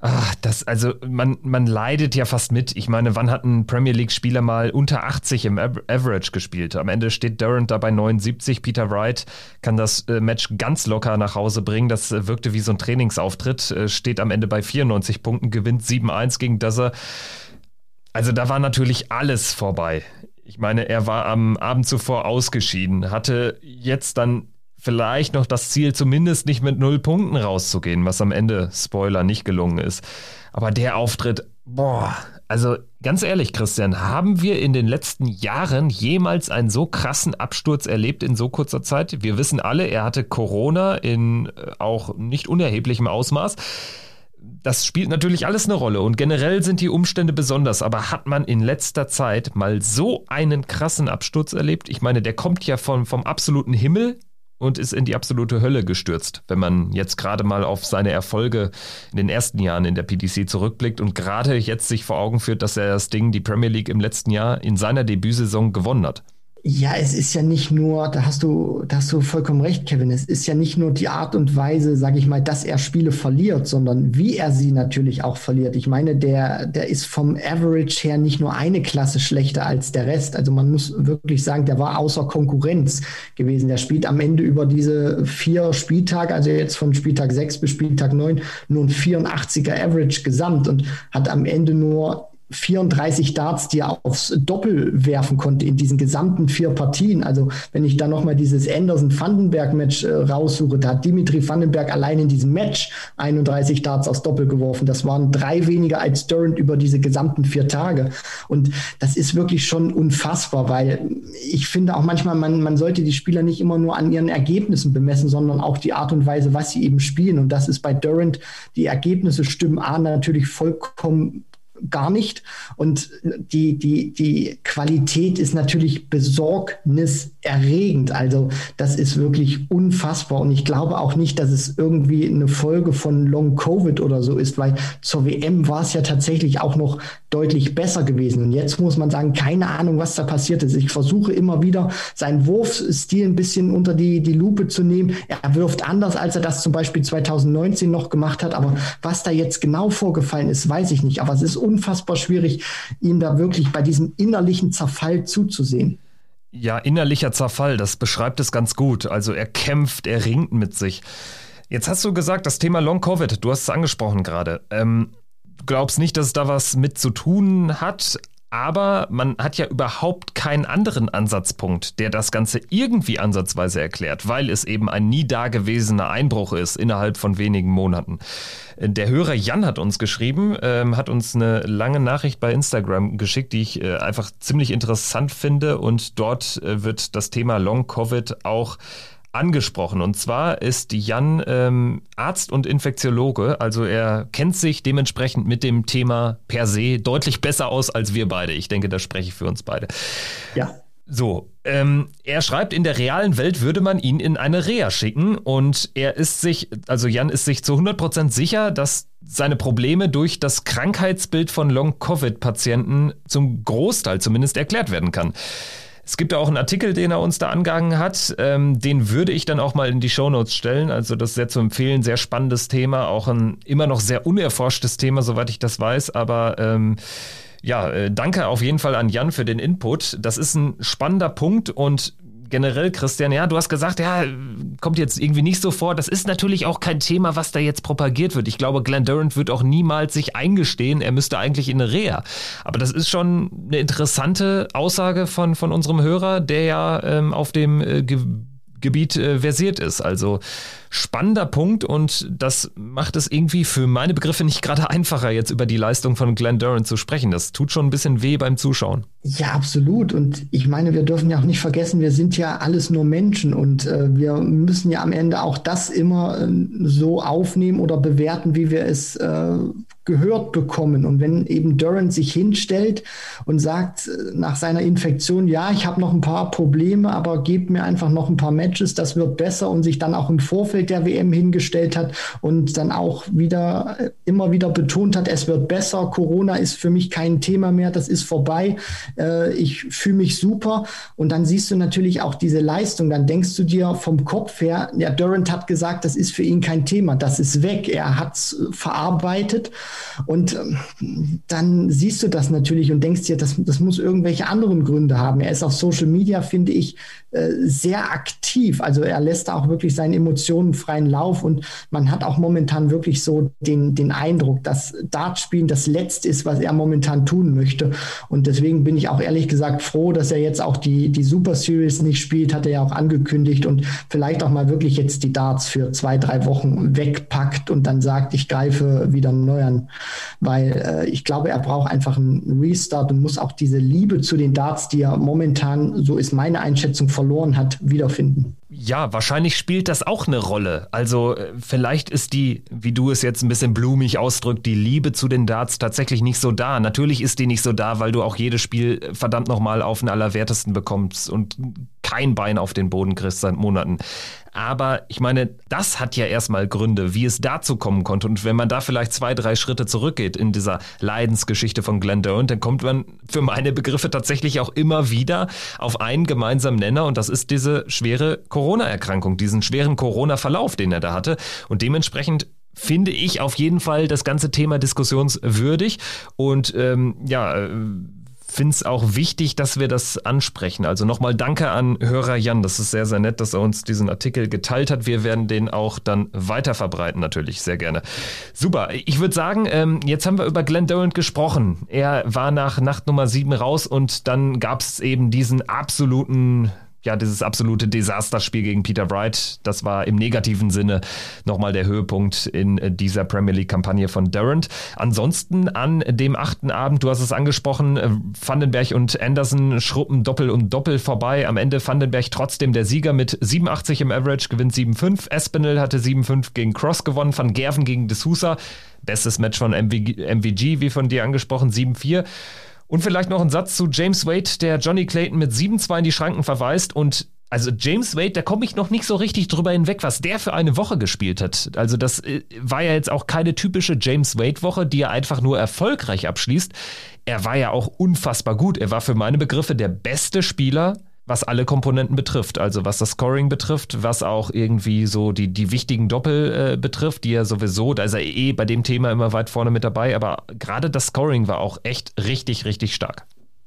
Ach, das, also man, man leidet ja fast mit. Ich meine, wann hat ein Premier League-Spieler mal unter 80 im Average gespielt? Am Ende steht Durant da bei 79. Peter Wright kann das äh, Match ganz locker nach Hause bringen. Das äh, wirkte wie so ein Trainingsauftritt. Äh, steht am Ende bei 94 Punkten, gewinnt 7-1 gegen Dusser. Also da war natürlich alles vorbei. Ich meine, er war am Abend zuvor ausgeschieden, hatte jetzt dann vielleicht noch das Ziel, zumindest nicht mit null Punkten rauszugehen, was am Ende, Spoiler, nicht gelungen ist. Aber der Auftritt, boah, also ganz ehrlich, Christian, haben wir in den letzten Jahren jemals einen so krassen Absturz erlebt in so kurzer Zeit? Wir wissen alle, er hatte Corona in äh, auch nicht unerheblichem Ausmaß. Das spielt natürlich alles eine Rolle und generell sind die Umstände besonders, aber hat man in letzter Zeit mal so einen krassen Absturz erlebt? Ich meine, der kommt ja vom, vom absoluten Himmel und ist in die absolute Hölle gestürzt, wenn man jetzt gerade mal auf seine Erfolge in den ersten Jahren in der PDC zurückblickt und gerade jetzt sich vor Augen führt, dass er das Ding, die Premier League im letzten Jahr in seiner Debütsaison gewonnen hat. Ja, es ist ja nicht nur, da hast du, da hast du vollkommen recht, Kevin. Es ist ja nicht nur die Art und Weise, sage ich mal, dass er Spiele verliert, sondern wie er sie natürlich auch verliert. Ich meine, der, der ist vom Average her nicht nur eine Klasse schlechter als der Rest. Also man muss wirklich sagen, der war außer Konkurrenz gewesen. Der spielt am Ende über diese vier Spieltage, also jetzt von Spieltag 6 bis Spieltag 9, nur ein 84er Average gesamt und hat am Ende nur 34 Darts, die er aufs Doppel werfen konnte in diesen gesamten vier Partien. Also wenn ich da nochmal dieses Anderson-Vandenberg-Match äh, raussuche, da hat Dimitri Vandenberg allein in diesem Match 31 Darts aufs Doppel geworfen. Das waren drei weniger als Durant über diese gesamten vier Tage. Und das ist wirklich schon unfassbar, weil ich finde auch manchmal, man, man sollte die Spieler nicht immer nur an ihren Ergebnissen bemessen, sondern auch die Art und Weise, was sie eben spielen. Und das ist bei Durant, die Ergebnisse stimmen A natürlich vollkommen gar nicht. Und die, die, die Qualität ist natürlich besorgniserregend. Also das ist wirklich unfassbar. Und ich glaube auch nicht, dass es irgendwie eine Folge von Long Covid oder so ist, weil zur WM war es ja tatsächlich auch noch deutlich besser gewesen. Und jetzt muss man sagen, keine Ahnung, was da passiert ist. Ich versuche immer wieder, seinen Wurfstil ein bisschen unter die, die Lupe zu nehmen. Er wirft anders, als er das zum Beispiel 2019 noch gemacht hat. Aber was da jetzt genau vorgefallen ist, weiß ich nicht. Aber es ist unfassbar schwierig, ihm da wirklich bei diesem innerlichen Zerfall zuzusehen. Ja, innerlicher Zerfall, das beschreibt es ganz gut. Also er kämpft, er ringt mit sich. Jetzt hast du gesagt, das Thema Long Covid, du hast es angesprochen gerade. Ähm, glaubst nicht, dass es da was mit zu tun hat, aber man hat ja überhaupt keinen anderen Ansatzpunkt, der das Ganze irgendwie ansatzweise erklärt, weil es eben ein nie dagewesener Einbruch ist innerhalb von wenigen Monaten. Der Hörer Jan hat uns geschrieben, ähm, hat uns eine lange Nachricht bei Instagram geschickt, die ich äh, einfach ziemlich interessant finde und dort äh, wird das Thema Long Covid auch angesprochen. Und zwar ist Jan ähm, Arzt und Infektiologe, also er kennt sich dementsprechend mit dem Thema per se deutlich besser aus als wir beide. Ich denke, da spreche ich für uns beide. Ja. So, ähm, er schreibt, in der realen Welt würde man ihn in eine Reha schicken und er ist sich, also Jan ist sich zu 100% sicher, dass seine Probleme durch das Krankheitsbild von Long-Covid-Patienten zum Großteil zumindest erklärt werden kann. Es gibt auch einen Artikel, den er uns da angehangen hat. Ähm, den würde ich dann auch mal in die Shownotes stellen. Also das ist sehr zu empfehlen. Sehr spannendes Thema. Auch ein immer noch sehr unerforschtes Thema, soweit ich das weiß. Aber ähm, ja, äh, danke auf jeden Fall an Jan für den Input. Das ist ein spannender Punkt und generell, Christian, ja, du hast gesagt, ja, kommt jetzt irgendwie nicht so vor. Das ist natürlich auch kein Thema, was da jetzt propagiert wird. Ich glaube, Glenn Durant wird auch niemals sich eingestehen, er müsste eigentlich in eine Reha. Aber das ist schon eine interessante Aussage von, von unserem Hörer, der ja ähm, auf dem äh, Gebiet äh, versiert ist. Also spannender Punkt und das macht es irgendwie für meine Begriffe nicht gerade einfacher, jetzt über die Leistung von Glenn Durant zu sprechen. Das tut schon ein bisschen weh beim Zuschauen. Ja, absolut. Und ich meine, wir dürfen ja auch nicht vergessen, wir sind ja alles nur Menschen und äh, wir müssen ja am Ende auch das immer äh, so aufnehmen oder bewerten, wie wir es äh, gehört bekommen. Und wenn eben Durant sich hinstellt und sagt äh, nach seiner Infektion, ja, ich habe noch ein paar Probleme, aber gebt mir einfach noch ein paar Matches, das wird besser und sich dann auch im Vorfeld der WM hingestellt hat und dann auch wieder äh, immer wieder betont hat, es wird besser, Corona ist für mich kein Thema mehr, das ist vorbei, äh, ich fühle mich super. Und dann siehst du natürlich auch diese Leistung, dann denkst du dir vom Kopf her, ja, Durant hat gesagt, das ist für ihn kein Thema, das ist weg, er hat es verarbeitet und ähm, dann siehst du das natürlich und denkst dir, das, das muss irgendwelche anderen Gründe haben. Er ist auf Social Media, finde ich, äh, sehr aktiv. Also er lässt auch wirklich seinen Emotionen freien Lauf und man hat auch momentan wirklich so den, den Eindruck, dass Dartspielen das Letzte ist, was er momentan tun möchte. Und deswegen bin ich auch ehrlich gesagt froh, dass er jetzt auch die, die Super Series nicht spielt, hat er ja auch angekündigt und vielleicht auch mal wirklich jetzt die Darts für zwei, drei Wochen wegpackt und dann sagt, ich greife wieder neu an weil äh, ich glaube, er braucht einfach einen Restart und muss auch diese Liebe zu den Darts, die er momentan, so ist meine Einschätzung, verloren hat, wiederfinden. Ja, wahrscheinlich spielt das auch eine Rolle. Also äh, vielleicht ist die, wie du es jetzt ein bisschen blumig ausdrückt, die Liebe zu den Darts tatsächlich nicht so da. Natürlich ist die nicht so da, weil du auch jedes Spiel äh, verdammt nochmal auf den Allerwertesten bekommst und kein Bein auf den Boden kriegst seit Monaten. Aber ich meine, das hat ja erstmal Gründe, wie es dazu kommen konnte. Und wenn man da vielleicht zwei, drei Schritte zurückgeht in dieser Leidensgeschichte von Glenn Durant, dann kommt man für meine Begriffe tatsächlich auch immer wieder auf einen gemeinsamen Nenner und das ist diese schwere Corona-Erkrankung, diesen schweren Corona-Verlauf, den er da hatte. Und dementsprechend finde ich auf jeden Fall das ganze Thema diskussionswürdig und ähm, ja, äh, finde es auch wichtig, dass wir das ansprechen. Also nochmal danke an Hörer Jan. Das ist sehr, sehr nett, dass er uns diesen Artikel geteilt hat. Wir werden den auch dann weiter verbreiten, natürlich, sehr gerne. Super. Ich würde sagen, ähm, jetzt haben wir über Glenn Durant gesprochen. Er war nach Nacht Nummer 7 raus und dann gab es eben diesen absoluten ja, dieses absolute Desasterspiel gegen Peter Wright, das war im negativen Sinne nochmal der Höhepunkt in äh, dieser Premier League-Kampagne von Durant. Ansonsten an dem achten Abend, du hast es angesprochen, äh, Vandenberg und Anderson schruppen Doppel und Doppel vorbei. Am Ende Vandenberg trotzdem der Sieger mit 87 im Average, gewinnt 7-5. Espinel hatte 7-5 gegen Cross gewonnen, Van Gerven gegen D'Souza. Bestes Match von MVG, MVG, wie von dir angesprochen, 7-4. Und vielleicht noch ein Satz zu James Wade, der Johnny Clayton mit 7-2 in die Schranken verweist und also James Wade, da komme ich noch nicht so richtig drüber hinweg, was der für eine Woche gespielt hat. Also das äh, war ja jetzt auch keine typische James Wade-Woche, die er einfach nur erfolgreich abschließt. Er war ja auch unfassbar gut. Er war für meine Begriffe der beste Spieler was alle Komponenten betrifft. Also was das Scoring betrifft, was auch irgendwie so die, die wichtigen Doppel äh, betrifft, die ja sowieso, da ist er eh bei dem Thema immer weit vorne mit dabei, aber gerade das Scoring war auch echt richtig, richtig stark.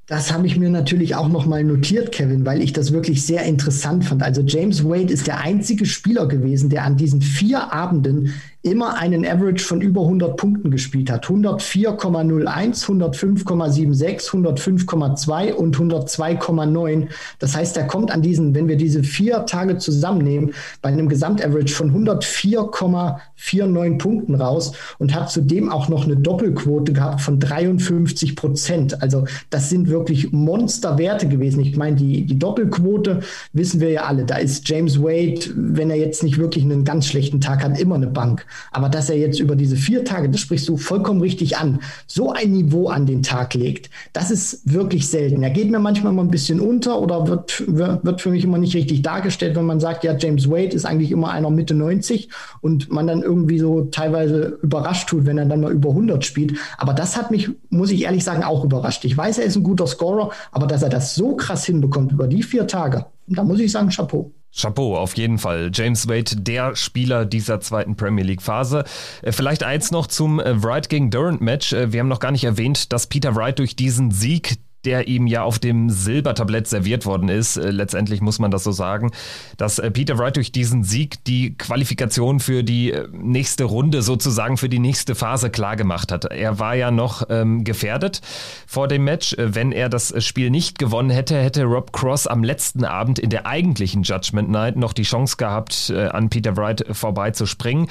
Das habe ich mir natürlich auch nochmal notiert, Kevin, weil ich das wirklich sehr interessant fand. Also James Wade ist der einzige Spieler gewesen, der an diesen vier Abenden immer einen Average von über 100 Punkten gespielt hat. 104,01, 105,76, 105,2 und 102,9. Das heißt, er kommt an diesen, wenn wir diese vier Tage zusammennehmen, bei einem Gesamtaverage von 104,49 Punkten raus und hat zudem auch noch eine Doppelquote gehabt von 53 Prozent. Also das sind wirklich Monsterwerte gewesen. Ich meine, die, die Doppelquote wissen wir ja alle. Da ist James Wade, wenn er jetzt nicht wirklich einen ganz schlechten Tag hat, immer eine Bank. Aber dass er jetzt über diese vier Tage, das sprichst du vollkommen richtig an, so ein Niveau an den Tag legt, das ist wirklich selten. Er geht mir manchmal mal ein bisschen unter oder wird, wird für mich immer nicht richtig dargestellt, wenn man sagt, ja, James Wade ist eigentlich immer einer Mitte 90 und man dann irgendwie so teilweise überrascht tut, wenn er dann mal über 100 spielt. Aber das hat mich, muss ich ehrlich sagen, auch überrascht. Ich weiß, er ist ein guter Scorer, aber dass er das so krass hinbekommt über die vier Tage, da muss ich sagen, Chapeau. Chapeau, auf jeden Fall. James Wade, der Spieler dieser zweiten Premier League Phase. Äh, vielleicht eins noch zum äh, Wright gegen Durant Match. Äh, wir haben noch gar nicht erwähnt, dass Peter Wright durch diesen Sieg der ihm ja auf dem Silbertablett serviert worden ist. Äh, letztendlich muss man das so sagen, dass äh, Peter Wright durch diesen Sieg die Qualifikation für die äh, nächste Runde sozusagen für die nächste Phase klar gemacht hat. Er war ja noch ähm, gefährdet vor dem Match. Wenn er das Spiel nicht gewonnen hätte, hätte Rob Cross am letzten Abend in der eigentlichen Judgment Night noch die Chance gehabt, an Peter Wright vorbeizuspringen.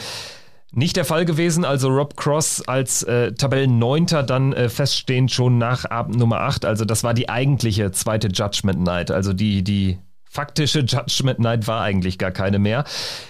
Nicht der Fall gewesen, also Rob Cross als äh, Tabellenneunter dann äh, feststehend schon nach Abend Nummer 8. Also das war die eigentliche zweite Judgment Night, also die, die faktische Judgment Night war eigentlich gar keine mehr.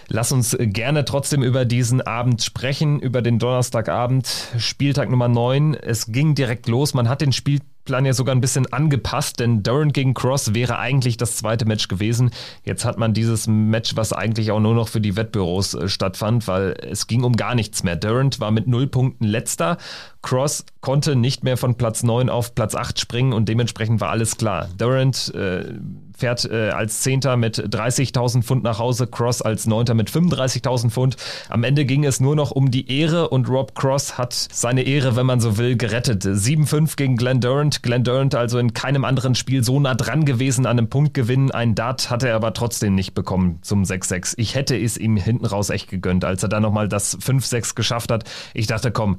Lass uns gerne trotzdem über diesen Abend sprechen, über den Donnerstagabend, Spieltag Nummer 9. Es ging direkt los, man hat den Spiel Plan ja sogar ein bisschen angepasst, denn Durant gegen Cross wäre eigentlich das zweite Match gewesen. Jetzt hat man dieses Match, was eigentlich auch nur noch für die Wettbüros äh, stattfand, weil es ging um gar nichts mehr. Durant war mit null Punkten letzter. Cross konnte nicht mehr von Platz 9 auf Platz 8 springen und dementsprechend war alles klar. Durant äh, fährt äh, als Zehnter mit 30.000 Pfund nach Hause, Cross als Neunter mit 35.000 Pfund. Am Ende ging es nur noch um die Ehre und Rob Cross hat seine Ehre, wenn man so will, gerettet. 7-5 gegen Glenn Durant. Glenn Durant also in keinem anderen Spiel so nah dran gewesen an einem Punktgewinn. Ein Dart hat er aber trotzdem nicht bekommen zum 6-6. Ich hätte es ihm hinten raus echt gegönnt, als er dann nochmal das 5-6 geschafft hat. Ich dachte, komm,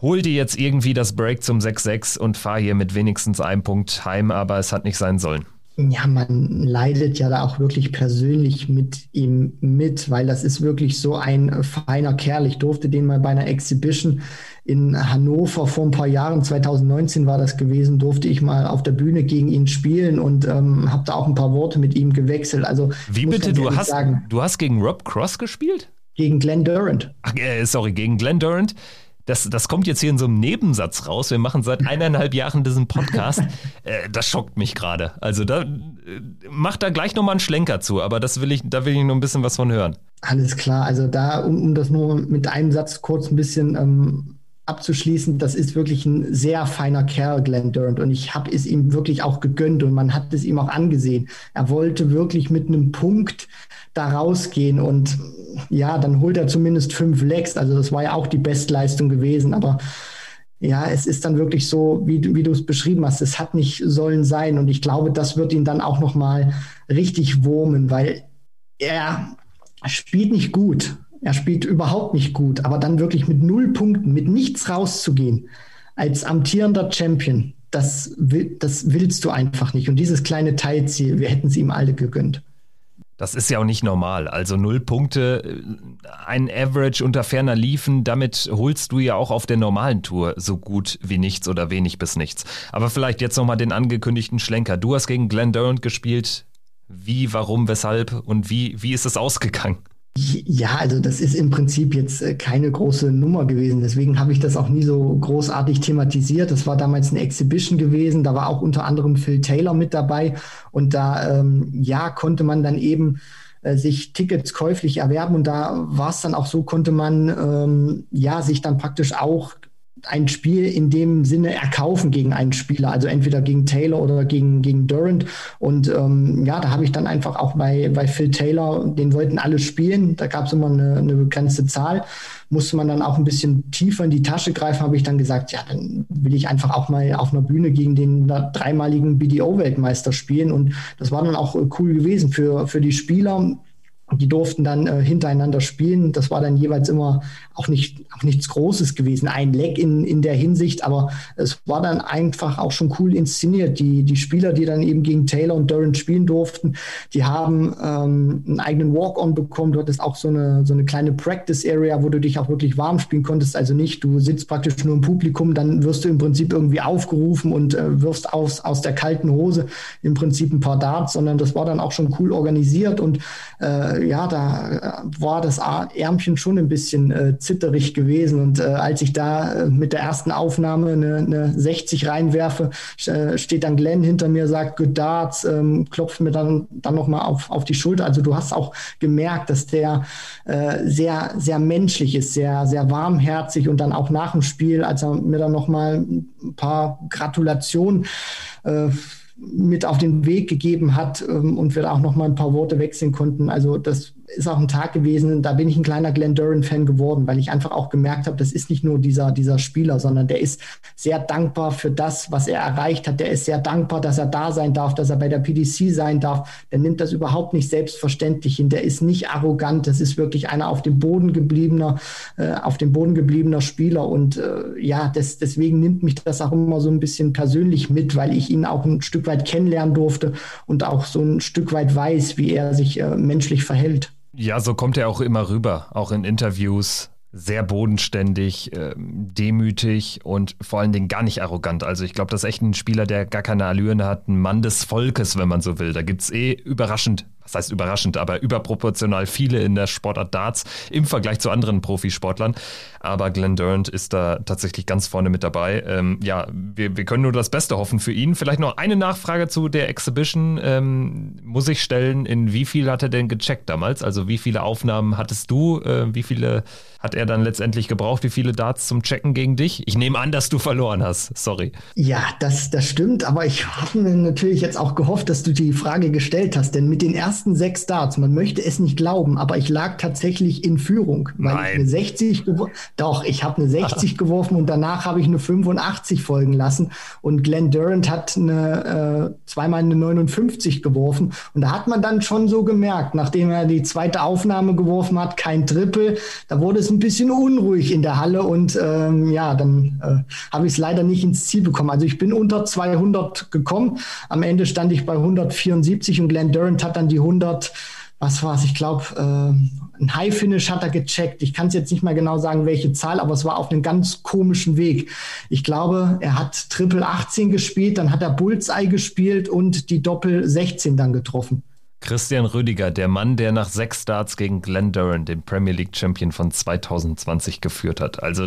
hol dir jetzt irgendwie das Break zum 6-6 und fahr hier mit wenigstens einem Punkt heim, aber es hat nicht sein sollen ja, man leidet ja da auch wirklich persönlich mit ihm mit, weil das ist wirklich so ein feiner Kerl. Ich durfte den mal bei einer Exhibition in Hannover vor ein paar Jahren, 2019 war das gewesen, durfte ich mal auf der Bühne gegen ihn spielen und ähm, habe da auch ein paar Worte mit ihm gewechselt. Also wie bitte, du hast, sagen, du hast gegen Rob Cross gespielt? Gegen Glenn Durant. Ach, äh, sorry, gegen Glenn Durant das, das kommt jetzt hier in so einem Nebensatz raus. Wir machen seit eineinhalb Jahren diesen Podcast. Äh, das schockt mich gerade. Also da äh, macht da gleich nochmal einen Schlenker zu, aber das will ich, da will ich nur ein bisschen was von hören. Alles klar. Also da, um, um das nur mit einem Satz kurz ein bisschen ähm, abzuschließen, das ist wirklich ein sehr feiner Kerl, Glenn Durant. Und ich habe es ihm wirklich auch gegönnt und man hat es ihm auch angesehen. Er wollte wirklich mit einem Punkt da rausgehen und ja, dann holt er zumindest fünf Lecks. Also das war ja auch die Bestleistung gewesen, aber ja, es ist dann wirklich so, wie, wie du es beschrieben hast, es hat nicht sollen sein und ich glaube, das wird ihn dann auch noch mal richtig wurmen, weil er spielt nicht gut. Er spielt überhaupt nicht gut, aber dann wirklich mit null Punkten, mit nichts rauszugehen, als amtierender Champion, das, das willst du einfach nicht. Und dieses kleine Teilziel, wir hätten es ihm alle gegönnt. Das ist ja auch nicht normal. Also null Punkte, äh, ein Average unter ferner Liefen, damit holst du ja auch auf der normalen Tour so gut wie nichts oder wenig bis nichts. Aber vielleicht jetzt nochmal den angekündigten Schlenker. Du hast gegen Glenn Durant gespielt. Wie, warum, weshalb und wie, wie ist es ausgegangen? Ja, also das ist im Prinzip jetzt äh, keine große Nummer gewesen. Deswegen habe ich das auch nie so großartig thematisiert. Das war damals eine Exhibition gewesen. Da war auch unter anderem Phil Taylor mit dabei. Und da, ähm, ja, konnte man dann eben äh, sich Tickets käuflich erwerben. Und da war es dann auch so, konnte man, ähm, ja, sich dann praktisch auch ein Spiel in dem Sinne erkaufen gegen einen Spieler, also entweder gegen Taylor oder gegen, gegen Durant. Und ähm, ja, da habe ich dann einfach auch bei, bei Phil Taylor, den wollten alle spielen, da gab es immer eine, eine begrenzte Zahl, musste man dann auch ein bisschen tiefer in die Tasche greifen, habe ich dann gesagt, ja, dann will ich einfach auch mal auf einer Bühne gegen den dreimaligen BDO-Weltmeister spielen. Und das war dann auch äh, cool gewesen für, für die Spieler die durften dann äh, hintereinander spielen. Das war dann jeweils immer auch nicht auch nichts Großes gewesen, ein Leck in, in der Hinsicht, aber es war dann einfach auch schon cool inszeniert. Die, die Spieler, die dann eben gegen Taylor und Durant spielen durften, die haben ähm, einen eigenen Walk-on bekommen. Du hattest auch so eine, so eine kleine Practice-Area, wo du dich auch wirklich warm spielen konntest. Also nicht, du sitzt praktisch nur im Publikum, dann wirst du im Prinzip irgendwie aufgerufen und äh, wirfst aus, aus der kalten Hose im Prinzip ein paar Darts, sondern das war dann auch schon cool organisiert und äh, ja, da äh, war das Ärmchen schon ein bisschen äh, zitterig gewesen. Und äh, als ich da äh, mit der ersten Aufnahme eine, eine 60 reinwerfe, äh, steht dann Glenn hinter mir, sagt Good Darts, ähm, klopft mir dann, dann nochmal auf, auf die Schulter. Also du hast auch gemerkt, dass der äh, sehr, sehr menschlich ist, sehr, sehr warmherzig und dann auch nach dem Spiel, als er mir dann nochmal ein paar Gratulationen äh, mit auf den Weg gegeben hat ähm, und wir da auch noch mal ein paar Worte wechseln konnten. Also das ist auch ein Tag gewesen, da bin ich ein kleiner Glenn Duran-Fan geworden, weil ich einfach auch gemerkt habe, das ist nicht nur dieser, dieser Spieler, sondern der ist sehr dankbar für das, was er erreicht hat. Der ist sehr dankbar, dass er da sein darf, dass er bei der PDC sein darf. Der nimmt das überhaupt nicht selbstverständlich hin. Der ist nicht arrogant. Das ist wirklich einer auf dem Boden gebliebener, äh, auf dem Boden gebliebener Spieler. Und äh, ja, das, deswegen nimmt mich das auch immer so ein bisschen persönlich mit, weil ich ihn auch ein Stück weit kennenlernen durfte und auch so ein Stück weit weiß, wie er sich äh, menschlich verhält. Ja, so kommt er auch immer rüber, auch in Interviews. Sehr bodenständig, äh, demütig und vor allen Dingen gar nicht arrogant. Also ich glaube, das ist echt ein Spieler, der gar keine Allüren hat, ein Mann des Volkes, wenn man so will. Da gibt es eh überraschend was heißt überraschend, aber überproportional viele in der Sportart Darts im Vergleich zu anderen Profisportlern. Aber Glenn Durant ist da tatsächlich ganz vorne mit dabei. Ähm, ja, wir, wir können nur das Beste hoffen für ihn. Vielleicht noch eine Nachfrage zu der Exhibition ähm, muss ich stellen. In wie viel hat er denn gecheckt damals? Also wie viele Aufnahmen hattest du? Äh, wie viele hat er dann letztendlich gebraucht? Wie viele Darts zum Checken gegen dich? Ich nehme an, dass du verloren hast. Sorry. Ja, das, das stimmt. Aber ich habe natürlich jetzt auch gehofft, dass du die Frage gestellt hast. Denn mit den ersten ersten sechs Darts, man möchte es nicht glauben, aber ich lag tatsächlich in Führung, weil Nein. ich eine 60 Doch, ich habe eine 60 geworfen und danach habe ich eine 85 folgen lassen. Und Glenn Durant hat eine, äh, zweimal eine 59 geworfen. Und da hat man dann schon so gemerkt, nachdem er die zweite Aufnahme geworfen hat, kein Triple, da wurde es ein bisschen unruhig in der Halle und ähm, ja, dann äh, habe ich es leider nicht ins Ziel bekommen. Also ich bin unter 200 gekommen. Am Ende stand ich bei 174 und Glenn Durant hat dann die 100, was war es, ich glaube, äh, ein High Finish hat er gecheckt. Ich kann es jetzt nicht mehr genau sagen, welche Zahl, aber es war auf einem ganz komischen Weg. Ich glaube, er hat Triple 18 gespielt, dann hat er Bullseye gespielt und die Doppel 16 dann getroffen. Christian Rüdiger, der Mann, der nach sechs Starts gegen Glenn Duran, den Premier League Champion von 2020, geführt hat. Also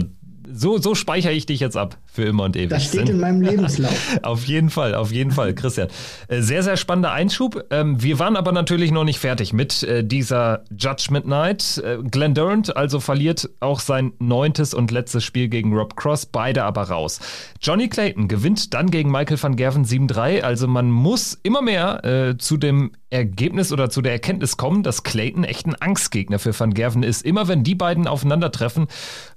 so, so speichere ich dich jetzt ab für immer und ewig. Das steht in meinem Lebenslauf. auf jeden Fall, auf jeden Fall, Christian. Äh, sehr, sehr spannender Einschub. Ähm, wir waren aber natürlich noch nicht fertig mit äh, dieser Judgment Night. Äh, Glenn Durant also verliert auch sein neuntes und letztes Spiel gegen Rob Cross, beide aber raus. Johnny Clayton gewinnt dann gegen Michael van Gerven 7-3. Also man muss immer mehr zu dem Ergebnis oder zu der Erkenntnis kommen, dass Clayton echt ein Angstgegner für Van Gerven ist. Immer wenn die beiden aufeinandertreffen,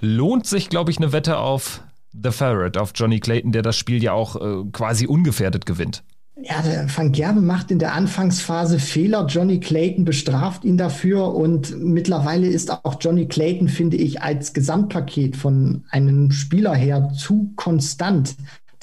lohnt sich, glaube ich, eine Wette auf The Ferret, auf Johnny Clayton, der das Spiel ja auch äh, quasi ungefährdet gewinnt. Ja, der Van Gerben macht in der Anfangsphase Fehler. Johnny Clayton bestraft ihn dafür und mittlerweile ist auch Johnny Clayton, finde ich, als Gesamtpaket von einem Spieler her zu konstant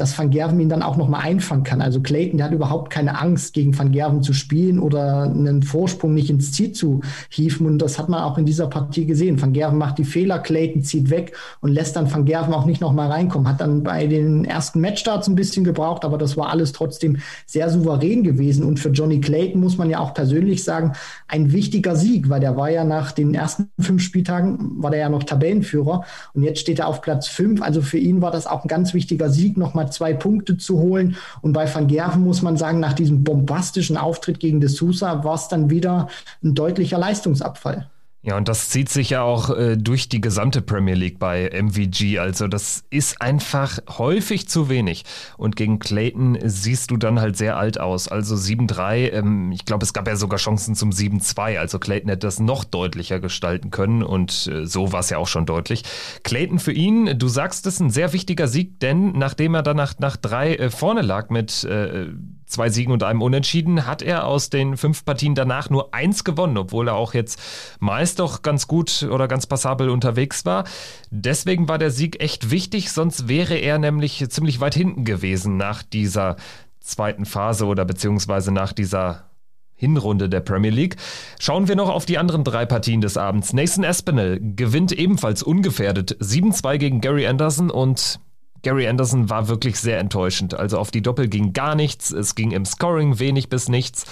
dass Van Gerven ihn dann auch nochmal einfangen kann. Also Clayton, der hat überhaupt keine Angst, gegen Van Gerven zu spielen oder einen Vorsprung nicht ins Ziel zu hieven. Und das hat man auch in dieser Partie gesehen. Van Gerven macht die Fehler, Clayton zieht weg und lässt dann Van Gerven auch nicht nochmal reinkommen. Hat dann bei den ersten Matchstarts ein bisschen gebraucht, aber das war alles trotzdem sehr souverän gewesen. Und für Johnny Clayton muss man ja auch persönlich sagen, ein wichtiger Sieg, weil der war ja nach den ersten fünf Spieltagen, war der ja noch Tabellenführer und jetzt steht er auf Platz fünf. Also für ihn war das auch ein ganz wichtiger Sieg, nochmal zwei Punkte zu holen. Und bei Van Gerven muss man sagen, nach diesem bombastischen Auftritt gegen De Sousa war es dann wieder ein deutlicher Leistungsabfall. Ja, und das zieht sich ja auch äh, durch die gesamte Premier League bei MVG. Also das ist einfach häufig zu wenig. Und gegen Clayton siehst du dann halt sehr alt aus. Also 7-3, ähm, ich glaube, es gab ja sogar Chancen zum 7-2. Also Clayton hätte das noch deutlicher gestalten können und äh, so war es ja auch schon deutlich. Clayton für ihn, du sagst es, ein sehr wichtiger Sieg, denn nachdem er dann nach, nach drei äh, vorne lag mit äh, zwei Siegen und einem Unentschieden, hat er aus den fünf Partien danach nur eins gewonnen, obwohl er auch jetzt meist doch ganz gut oder ganz passabel unterwegs war. Deswegen war der Sieg echt wichtig, sonst wäre er nämlich ziemlich weit hinten gewesen nach dieser zweiten Phase oder beziehungsweise nach dieser Hinrunde der Premier League. Schauen wir noch auf die anderen drei Partien des Abends. Nathan Espinel gewinnt ebenfalls ungefährdet 7-2 gegen Gary Anderson und Gary Anderson war wirklich sehr enttäuschend. Also auf die Doppel ging gar nichts, es ging im Scoring wenig bis nichts.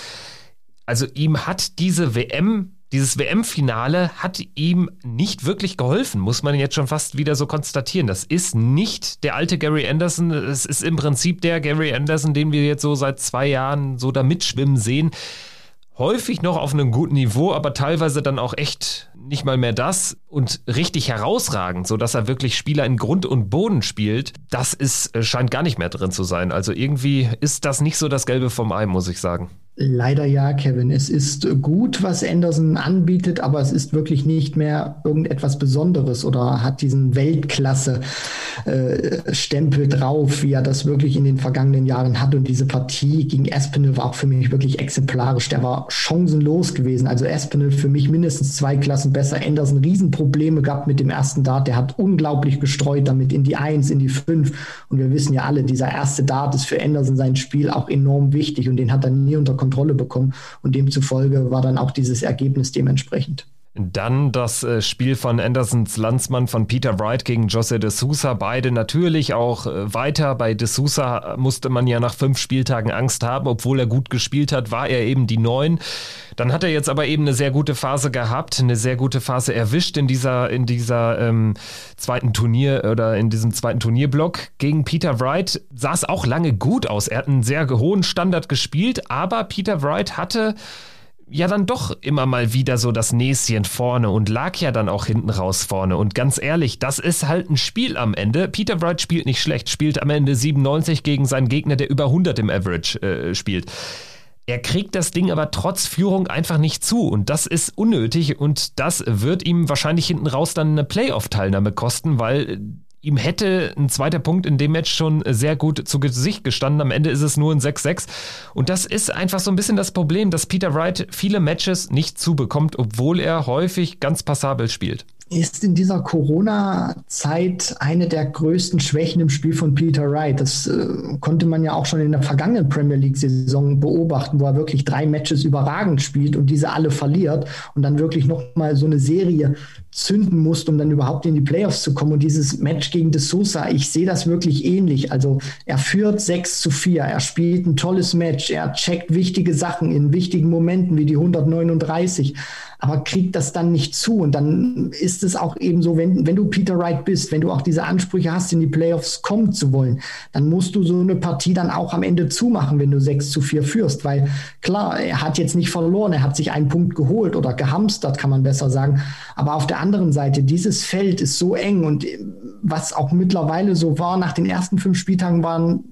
Also ihm hat diese WM, dieses WM-Finale hat ihm nicht wirklich geholfen, muss man jetzt schon fast wieder so konstatieren. Das ist nicht der alte Gary Anderson, es ist im Prinzip der Gary Anderson, den wir jetzt so seit zwei Jahren so da mitschwimmen sehen häufig noch auf einem guten Niveau, aber teilweise dann auch echt nicht mal mehr das und richtig herausragend, so er wirklich Spieler in Grund und Boden spielt. Das ist äh, scheint gar nicht mehr drin zu sein. Also irgendwie ist das nicht so das Gelbe vom Ei, muss ich sagen. Leider ja, Kevin. Es ist gut, was Anderson anbietet, aber es ist wirklich nicht mehr irgendetwas Besonderes oder hat diesen Weltklasse-Stempel äh, drauf, wie er das wirklich in den vergangenen Jahren hat. Und diese Partie gegen Aspinall war auch für mich wirklich exemplarisch. Der war chancenlos gewesen. Also Aspinall für mich mindestens zwei Klassen besser. Anderson Riesenprobleme gehabt mit dem ersten Dart. Der hat unglaublich gestreut damit in die Eins, in die Fünf. Und wir wissen ja alle, dieser erste Dart ist für Anderson sein Spiel auch enorm wichtig und den hat er nie unter Kontrolle Kontrolle bekommen. Und demzufolge war dann auch dieses Ergebnis dementsprechend. Dann das äh, Spiel von Andersons Landsmann von Peter Wright gegen Jose de Sousa. Beide natürlich auch äh, weiter. Bei de Sousa musste man ja nach fünf Spieltagen Angst haben. Obwohl er gut gespielt hat, war er eben die Neun. Dann hat er jetzt aber eben eine sehr gute Phase gehabt, eine sehr gute Phase erwischt in dieser, in dieser ähm, zweiten Turnier oder in diesem zweiten Turnierblock. Gegen Peter Wright sah es auch lange gut aus. Er hat einen sehr hohen Standard gespielt, aber Peter Wright hatte ja dann doch immer mal wieder so das Näschen vorne und lag ja dann auch hinten raus vorne. Und ganz ehrlich, das ist halt ein Spiel am Ende. Peter Wright spielt nicht schlecht, spielt am Ende 97 gegen seinen Gegner, der über 100 im Average äh, spielt. Er kriegt das Ding aber trotz Führung einfach nicht zu und das ist unnötig und das wird ihm wahrscheinlich hinten raus dann eine Playoff-Teilnahme kosten, weil ihm hätte ein zweiter Punkt in dem Match schon sehr gut zu Gesicht gestanden. Am Ende ist es nur ein 6-6. Und das ist einfach so ein bisschen das Problem, dass Peter Wright viele Matches nicht zubekommt, obwohl er häufig ganz passabel spielt ist in dieser Corona-Zeit eine der größten Schwächen im Spiel von Peter Wright. Das äh, konnte man ja auch schon in der vergangenen Premier League-Saison beobachten, wo er wirklich drei Matches überragend spielt und diese alle verliert und dann wirklich nochmal so eine Serie zünden musste, um dann überhaupt in die Playoffs zu kommen. Und dieses Match gegen De Sosa, ich sehe das wirklich ähnlich. Also er führt 6 zu 4, er spielt ein tolles Match, er checkt wichtige Sachen in wichtigen Momenten wie die 139 aber kriegt das dann nicht zu. Und dann ist es auch eben so, wenn, wenn du Peter Wright bist, wenn du auch diese Ansprüche hast, in die Playoffs kommen zu wollen, dann musst du so eine Partie dann auch am Ende zumachen, wenn du 6 zu 4 führst. Weil klar, er hat jetzt nicht verloren, er hat sich einen Punkt geholt oder gehamstert, kann man besser sagen. Aber auf der anderen Seite, dieses Feld ist so eng und was auch mittlerweile so war, nach den ersten fünf Spieltagen waren,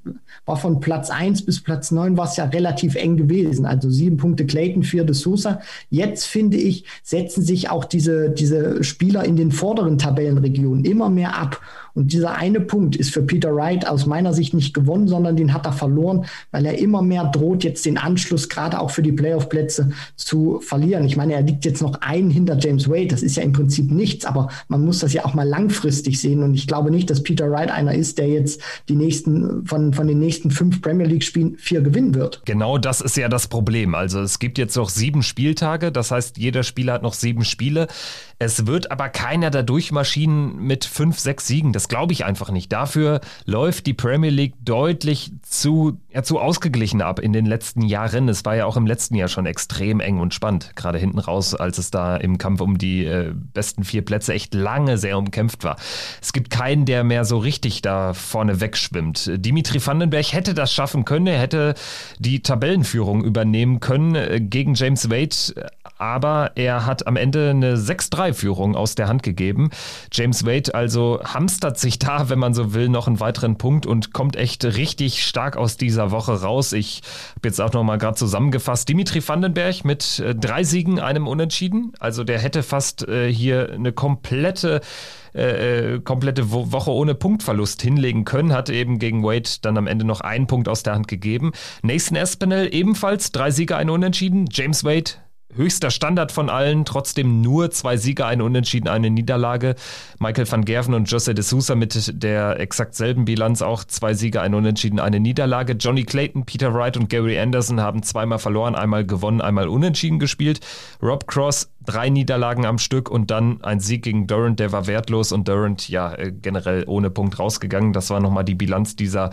war von Platz 1 bis Platz 9 war es ja relativ eng gewesen. Also sieben Punkte Clayton, vier de Sousa. Jetzt finde ich, setzen sich auch diese, diese Spieler in den vorderen Tabellenregionen immer mehr ab. Und dieser eine Punkt ist für Peter Wright aus meiner Sicht nicht gewonnen, sondern den hat er verloren, weil er immer mehr droht, jetzt den Anschluss gerade auch für die Playoff-Plätze zu verlieren. Ich meine, er liegt jetzt noch ein hinter James Wade. Das ist ja im Prinzip nichts, aber man muss das ja auch mal langfristig sehen. Und ich glaube nicht, dass Peter Wright einer ist, der jetzt die nächsten, von, von den nächsten fünf Premier League-Spielen vier gewinnen wird. Genau das ist ja das Problem. Also es gibt jetzt noch sieben Spieltage. Das heißt, jeder Spieler hat noch sieben Spiele. Es wird aber keiner da durchmaschinen mit fünf, sechs Siegen. Das glaube ich einfach nicht. Dafür läuft die Premier League deutlich zu, ja, zu ausgeglichen ab in den letzten Jahren. Es war ja auch im letzten Jahr schon extrem eng und spannend. Gerade hinten raus, als es da im Kampf um die äh, besten vier Plätze echt lange sehr umkämpft war. Es gibt keinen, der mehr so richtig da vorne wegschwimmt. Dimitri Vandenberg hätte das schaffen können. Er hätte die Tabellenführung übernehmen können äh, gegen James Wade. Aber er hat am Ende eine 6-3 2-Führung aus der Hand gegeben. James Wade also hamstert sich da, wenn man so will, noch einen weiteren Punkt und kommt echt richtig stark aus dieser Woche raus. Ich habe jetzt auch noch mal gerade zusammengefasst. Dimitri Vandenberg mit äh, drei Siegen, einem Unentschieden. Also der hätte fast äh, hier eine komplette äh, äh komplette Woche ohne Punktverlust hinlegen können, hat eben gegen Wade dann am Ende noch einen Punkt aus der Hand gegeben. Nathan Espinel ebenfalls drei Siege, ein Unentschieden. James Wade höchster Standard von allen, trotzdem nur zwei Siege, ein Unentschieden, eine Niederlage. Michael van Gerven und Jose de Sousa mit der exakt selben Bilanz auch zwei Siege, ein Unentschieden, eine Niederlage. Johnny Clayton, Peter Wright und Gary Anderson haben zweimal verloren, einmal gewonnen, einmal unentschieden gespielt. Rob Cross drei Niederlagen am Stück und dann ein Sieg gegen Durant, der war wertlos und Durant ja äh, generell ohne Punkt rausgegangen. Das war nochmal die Bilanz dieser,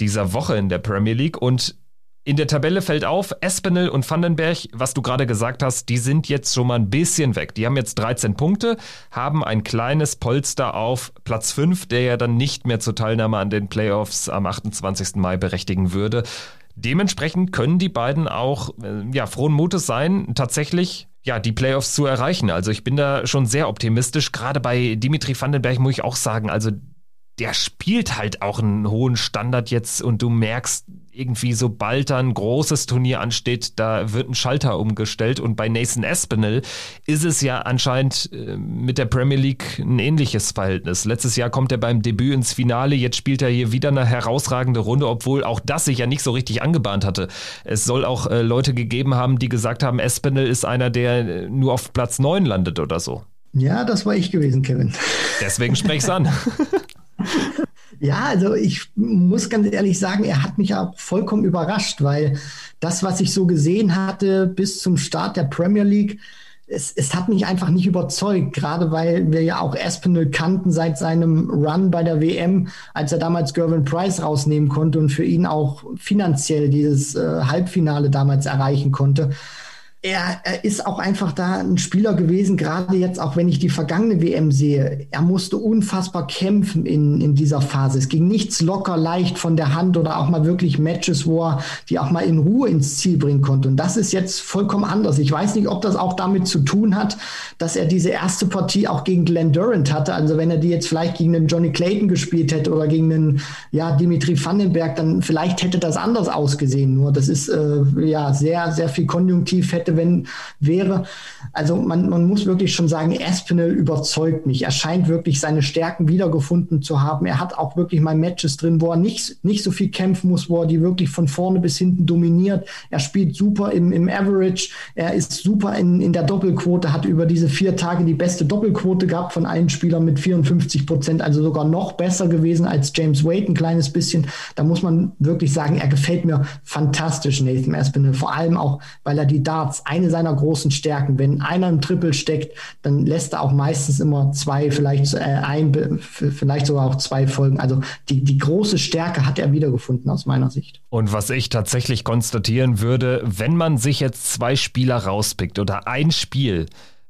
dieser Woche in der Premier League und in der Tabelle fällt auf, Espinel und Vandenberg, was du gerade gesagt hast, die sind jetzt schon mal ein bisschen weg. Die haben jetzt 13 Punkte, haben ein kleines Polster auf Platz 5, der ja dann nicht mehr zur Teilnahme an den Playoffs am 28. Mai berechtigen würde. Dementsprechend können die beiden auch äh, ja, frohen Mutes sein, tatsächlich ja, die Playoffs zu erreichen. Also ich bin da schon sehr optimistisch. Gerade bei Dimitri Vandenberg muss ich auch sagen, also der spielt halt auch einen hohen Standard jetzt und du merkst, irgendwie, sobald da ein großes Turnier ansteht, da wird ein Schalter umgestellt. Und bei Nathan Espinel ist es ja anscheinend äh, mit der Premier League ein ähnliches Verhältnis. Letztes Jahr kommt er beim Debüt ins Finale, jetzt spielt er hier wieder eine herausragende Runde, obwohl auch das sich ja nicht so richtig angebahnt hatte. Es soll auch äh, Leute gegeben haben, die gesagt haben, Espinel ist einer, der äh, nur auf Platz 9 landet oder so. Ja, das war ich gewesen, Kevin. Deswegen sprech's an. Ja, also ich muss ganz ehrlich sagen, er hat mich auch vollkommen überrascht, weil das, was ich so gesehen hatte bis zum Start der Premier League, es, es hat mich einfach nicht überzeugt, gerade weil wir ja auch Espinel kannten seit seinem Run bei der WM, als er damals Gervin Price rausnehmen konnte und für ihn auch finanziell dieses äh, Halbfinale damals erreichen konnte er, er ist auch einfach da ein Spieler gewesen, gerade jetzt auch wenn ich die vergangene WM sehe. Er musste unfassbar kämpfen in, in dieser Phase. Es ging nichts locker leicht von der Hand oder auch mal wirklich Matches, wo er die auch mal in Ruhe ins Ziel bringen konnte. Und das ist jetzt vollkommen anders. Ich weiß nicht, ob das auch damit zu tun hat, dass er diese erste Partie auch gegen Glenn Durant hatte. Also wenn er die jetzt vielleicht gegen den Johnny Clayton gespielt hätte oder gegen den ja, Dimitri Vandenberg, dann vielleicht hätte das anders ausgesehen. Nur das ist äh, ja sehr, sehr viel Konjunktiv hätte wenn wäre. Also man, man muss wirklich schon sagen, Aspinall überzeugt mich. Er scheint wirklich seine Stärken wiedergefunden zu haben. Er hat auch wirklich mal Matches drin, wo er nicht, nicht so viel kämpfen muss, wo er die wirklich von vorne bis hinten dominiert. Er spielt super im, im Average. Er ist super in, in der Doppelquote, hat über diese vier Tage die beste Doppelquote gehabt von allen Spielern mit 54 Prozent, also sogar noch besser gewesen als James Wade, ein kleines bisschen. Da muss man wirklich sagen, er gefällt mir fantastisch, Nathan Aspinall. Vor allem auch, weil er die Darts eine seiner großen Stärken. Wenn einer im Triple steckt, dann lässt er auch meistens immer zwei, vielleicht äh, ein, vielleicht sogar auch zwei Folgen. Also die, die große Stärke hat er wiedergefunden aus meiner Sicht. Und was ich tatsächlich konstatieren würde, wenn man sich jetzt zwei Spieler rauspickt oder ein Spiel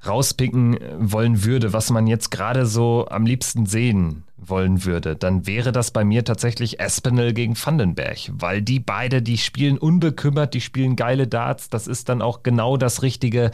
rauspicken wollen würde, was man jetzt gerade so am liebsten sehen wollen würde, dann wäre das bei mir tatsächlich Espinel gegen Vandenberg, weil die beide, die spielen unbekümmert, die spielen geile Darts, das ist dann auch genau das richtige,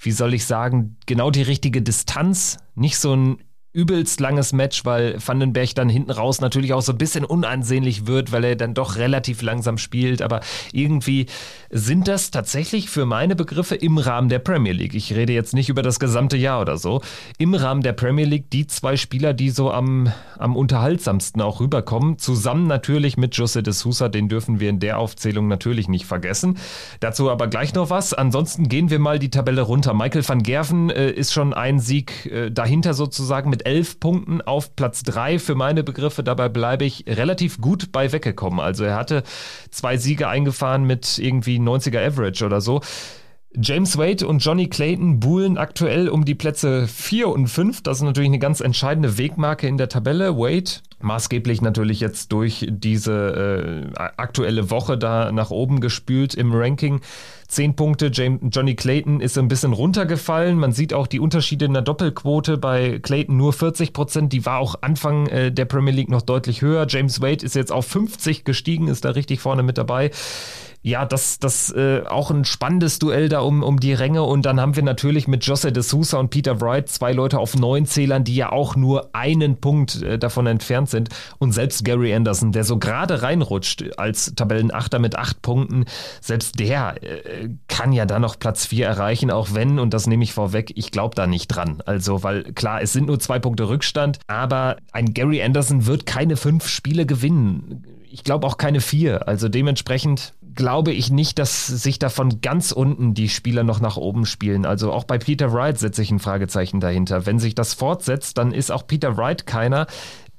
wie soll ich sagen, genau die richtige Distanz, nicht so ein übelst langes Match, weil Vandenberg dann hinten raus natürlich auch so ein bisschen unansehnlich wird, weil er dann doch relativ langsam spielt. Aber irgendwie sind das tatsächlich für meine Begriffe im Rahmen der Premier League. Ich rede jetzt nicht über das gesamte Jahr oder so. Im Rahmen der Premier League die zwei Spieler, die so am, am unterhaltsamsten auch rüberkommen. Zusammen natürlich mit Jose de Sousa, den dürfen wir in der Aufzählung natürlich nicht vergessen. Dazu aber gleich noch was. Ansonsten gehen wir mal die Tabelle runter. Michael van Gerven äh, ist schon ein Sieg äh, dahinter sozusagen mit elf Punkten auf Platz drei für meine Begriffe. Dabei bleibe ich relativ gut bei weggekommen. Also er hatte zwei Siege eingefahren mit irgendwie 90er Average oder so. James Wade und Johnny Clayton buhlen aktuell um die Plätze 4 und 5. Das ist natürlich eine ganz entscheidende Wegmarke in der Tabelle. Wade maßgeblich natürlich jetzt durch diese äh, aktuelle Woche da nach oben gespült im Ranking. Zehn Punkte, James, Johnny Clayton ist ein bisschen runtergefallen. Man sieht auch die Unterschiede in der Doppelquote bei Clayton nur 40 Prozent. Die war auch Anfang äh, der Premier League noch deutlich höher. James Wade ist jetzt auf 50 gestiegen, ist da richtig vorne mit dabei ja, das, das äh, auch ein spannendes Duell da um, um die Ränge. Und dann haben wir natürlich mit Jose de Sousa und Peter Wright zwei Leute auf neun Zählern, die ja auch nur einen Punkt äh, davon entfernt sind. Und selbst Gary Anderson, der so gerade reinrutscht als Tabellenachter mit acht Punkten, selbst der äh, kann ja da noch Platz vier erreichen, auch wenn, und das nehme ich vorweg, ich glaube da nicht dran. Also, weil klar, es sind nur zwei Punkte Rückstand, aber ein Gary Anderson wird keine fünf Spiele gewinnen. Ich glaube auch keine vier. Also dementsprechend glaube ich nicht, dass sich davon ganz unten die Spieler noch nach oben spielen. Also auch bei Peter Wright setze ich ein Fragezeichen dahinter. Wenn sich das fortsetzt, dann ist auch Peter Wright keiner,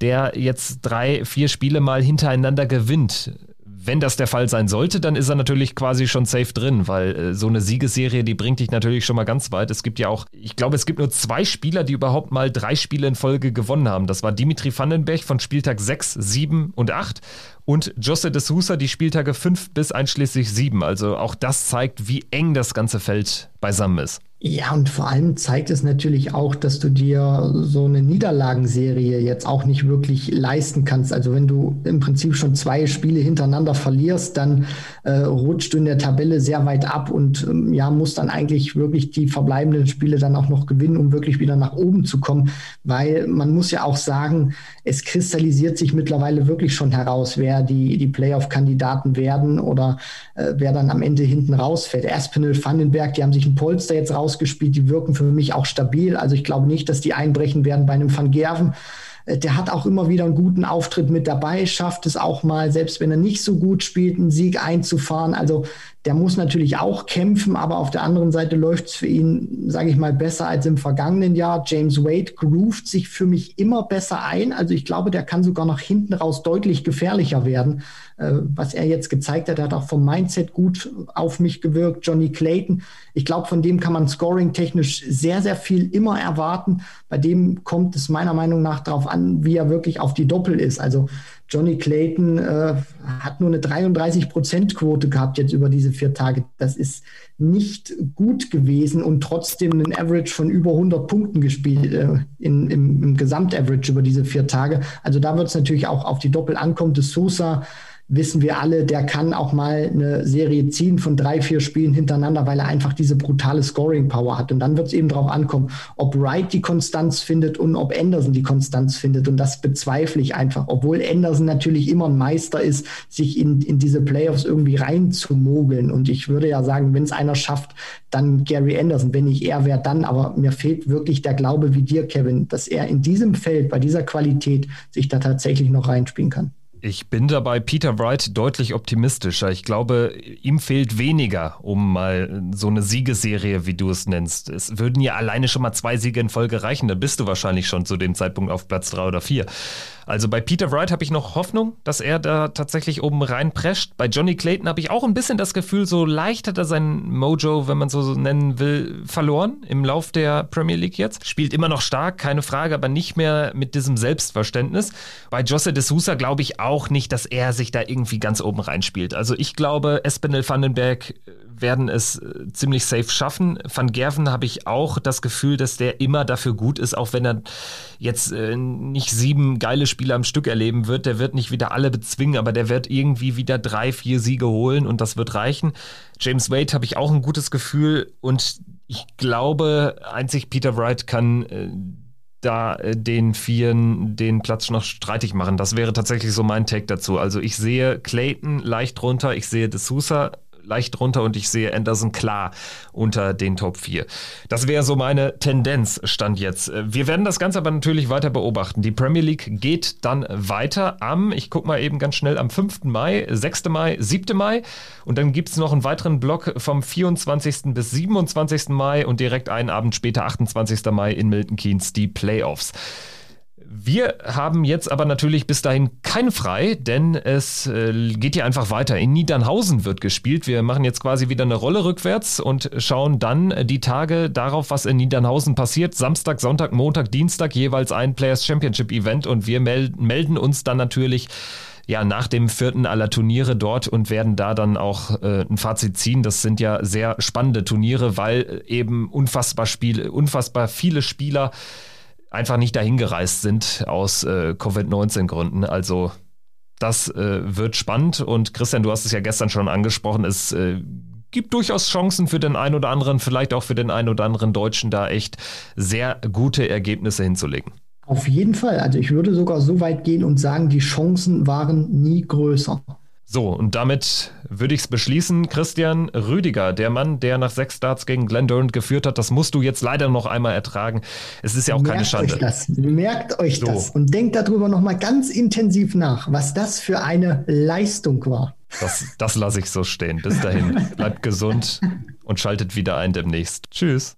der jetzt drei, vier Spiele mal hintereinander gewinnt wenn das der Fall sein sollte, dann ist er natürlich quasi schon safe drin, weil äh, so eine Siegesserie, die bringt dich natürlich schon mal ganz weit. Es gibt ja auch, ich glaube, es gibt nur zwei Spieler, die überhaupt mal drei Spiele in Folge gewonnen haben. Das war Dimitri Vandenberg von Spieltag 6, 7 und 8 und Jose de Sousa die Spieltage 5 bis einschließlich 7. Also auch das zeigt, wie eng das ganze Feld beisammen ist. Ja, und vor allem zeigt es natürlich auch, dass du dir so eine Niederlagenserie jetzt auch nicht wirklich leisten kannst. Also wenn du im Prinzip schon zwei Spiele hintereinander verlierst, dann äh, rutscht du in der Tabelle sehr weit ab und ähm, ja, musst dann eigentlich wirklich die verbleibenden Spiele dann auch noch gewinnen, um wirklich wieder nach oben zu kommen. Weil man muss ja auch sagen, es kristallisiert sich mittlerweile wirklich schon heraus, wer die, die Playoff-Kandidaten werden oder äh, wer dann am Ende hinten rausfällt. Aspinall, Vandenberg, die haben sich ein Polster jetzt raus ausgespielt, die wirken für mich auch stabil. Also ich glaube nicht, dass die einbrechen werden bei einem Van Gerven. Äh, der hat auch immer wieder einen guten Auftritt mit dabei, schafft es auch mal, selbst wenn er nicht so gut spielt, einen Sieg einzufahren. Also der muss natürlich auch kämpfen, aber auf der anderen Seite läuft es für ihn, sage ich mal, besser als im vergangenen Jahr. James Wade groovt sich für mich immer besser ein. Also ich glaube, der kann sogar nach hinten raus deutlich gefährlicher werden. Äh, was er jetzt gezeigt hat, hat auch vom Mindset gut auf mich gewirkt. Johnny Clayton, ich glaube, von dem kann man scoring-technisch sehr, sehr viel immer erwarten. Bei dem kommt es meiner Meinung nach darauf an, wie er wirklich auf die Doppel ist. Also Johnny Clayton äh, hat nur eine 33-Prozent-Quote gehabt jetzt über diese vier Tage. Das ist nicht gut gewesen und trotzdem einen Average von über 100 Punkten gespielt äh, in, im, im Gesamtaverage über diese vier Tage. Also da wird es natürlich auch auf die Doppel ankommen. De Sosa wissen wir alle, der kann auch mal eine Serie ziehen von drei, vier Spielen hintereinander, weil er einfach diese brutale Scoring-Power hat. Und dann wird es eben darauf ankommen, ob Wright die Konstanz findet und ob Anderson die Konstanz findet. Und das bezweifle ich einfach, obwohl Anderson natürlich immer ein Meister ist, sich in, in diese Playoffs irgendwie reinzumogeln. Und ich würde ja sagen, wenn es einer schafft, dann Gary Anderson. Wenn nicht er, wäre dann. Aber mir fehlt wirklich der Glaube wie dir, Kevin, dass er in diesem Feld, bei dieser Qualität sich da tatsächlich noch reinspielen kann. Ich bin dabei Peter Wright deutlich optimistischer. Ich glaube, ihm fehlt weniger, um mal so eine Siegeserie, wie du es nennst. Es würden ja alleine schon mal zwei Siege in Folge reichen, dann bist du wahrscheinlich schon zu dem Zeitpunkt auf Platz drei oder vier. Also bei Peter Wright habe ich noch Hoffnung, dass er da tatsächlich oben reinprescht. Bei Johnny Clayton habe ich auch ein bisschen das Gefühl, so leicht hat er sein Mojo, wenn man so nennen will, verloren im Lauf der Premier League jetzt. Spielt immer noch stark, keine Frage, aber nicht mehr mit diesem Selbstverständnis. Bei Josse de Sousa glaube ich auch nicht, dass er sich da irgendwie ganz oben reinspielt. Also ich glaube, Espinel Vandenberg werden es äh, ziemlich safe schaffen. Van Gerven habe ich auch das Gefühl, dass der immer dafür gut ist, auch wenn er jetzt äh, nicht sieben geile Spiele am Stück erleben wird. Der wird nicht wieder alle bezwingen, aber der wird irgendwie wieder drei, vier Siege holen und das wird reichen. James Wade habe ich auch ein gutes Gefühl und ich glaube, einzig Peter Wright kann äh, da äh, den Vieren den Platz noch streitig machen. Das wäre tatsächlich so mein Take dazu. Also ich sehe Clayton leicht runter, ich sehe De Sousa leicht runter und ich sehe Anderson klar unter den Top 4. Das wäre so meine Tendenz, stand jetzt. Wir werden das Ganze aber natürlich weiter beobachten. Die Premier League geht dann weiter am, ich gucke mal eben ganz schnell, am 5. Mai, 6. Mai, 7. Mai und dann gibt es noch einen weiteren Block vom 24. bis 27. Mai und direkt einen Abend später, 28. Mai in Milton Keynes, die Playoffs. Wir haben jetzt aber natürlich bis dahin kein frei, denn es äh, geht hier einfach weiter. In Niedernhausen wird gespielt. Wir machen jetzt quasi wieder eine Rolle rückwärts und schauen dann die Tage darauf, was in Niedernhausen passiert. Samstag, Sonntag, Montag, Dienstag jeweils ein Players Championship Event und wir mel melden uns dann natürlich ja, nach dem vierten aller Turniere dort und werden da dann auch äh, ein Fazit ziehen. Das sind ja sehr spannende Turniere, weil eben unfassbar Spiele, unfassbar viele Spieler einfach nicht dahin gereist sind aus äh, Covid-19-Gründen. Also das äh, wird spannend und Christian, du hast es ja gestern schon angesprochen, es äh, gibt durchaus Chancen für den einen oder anderen, vielleicht auch für den einen oder anderen Deutschen, da echt sehr gute Ergebnisse hinzulegen. Auf jeden Fall. Also ich würde sogar so weit gehen und sagen, die Chancen waren nie größer. So, und damit würde ich es beschließen. Christian Rüdiger, der Mann, der nach sechs Starts gegen Glenn Durant geführt hat, das musst du jetzt leider noch einmal ertragen. Es ist ja auch Merkt keine Schande. Euch das. Merkt euch so. das und denkt darüber noch mal ganz intensiv nach, was das für eine Leistung war. Das, das lasse ich so stehen. Bis dahin, bleibt gesund und schaltet wieder ein demnächst. Tschüss.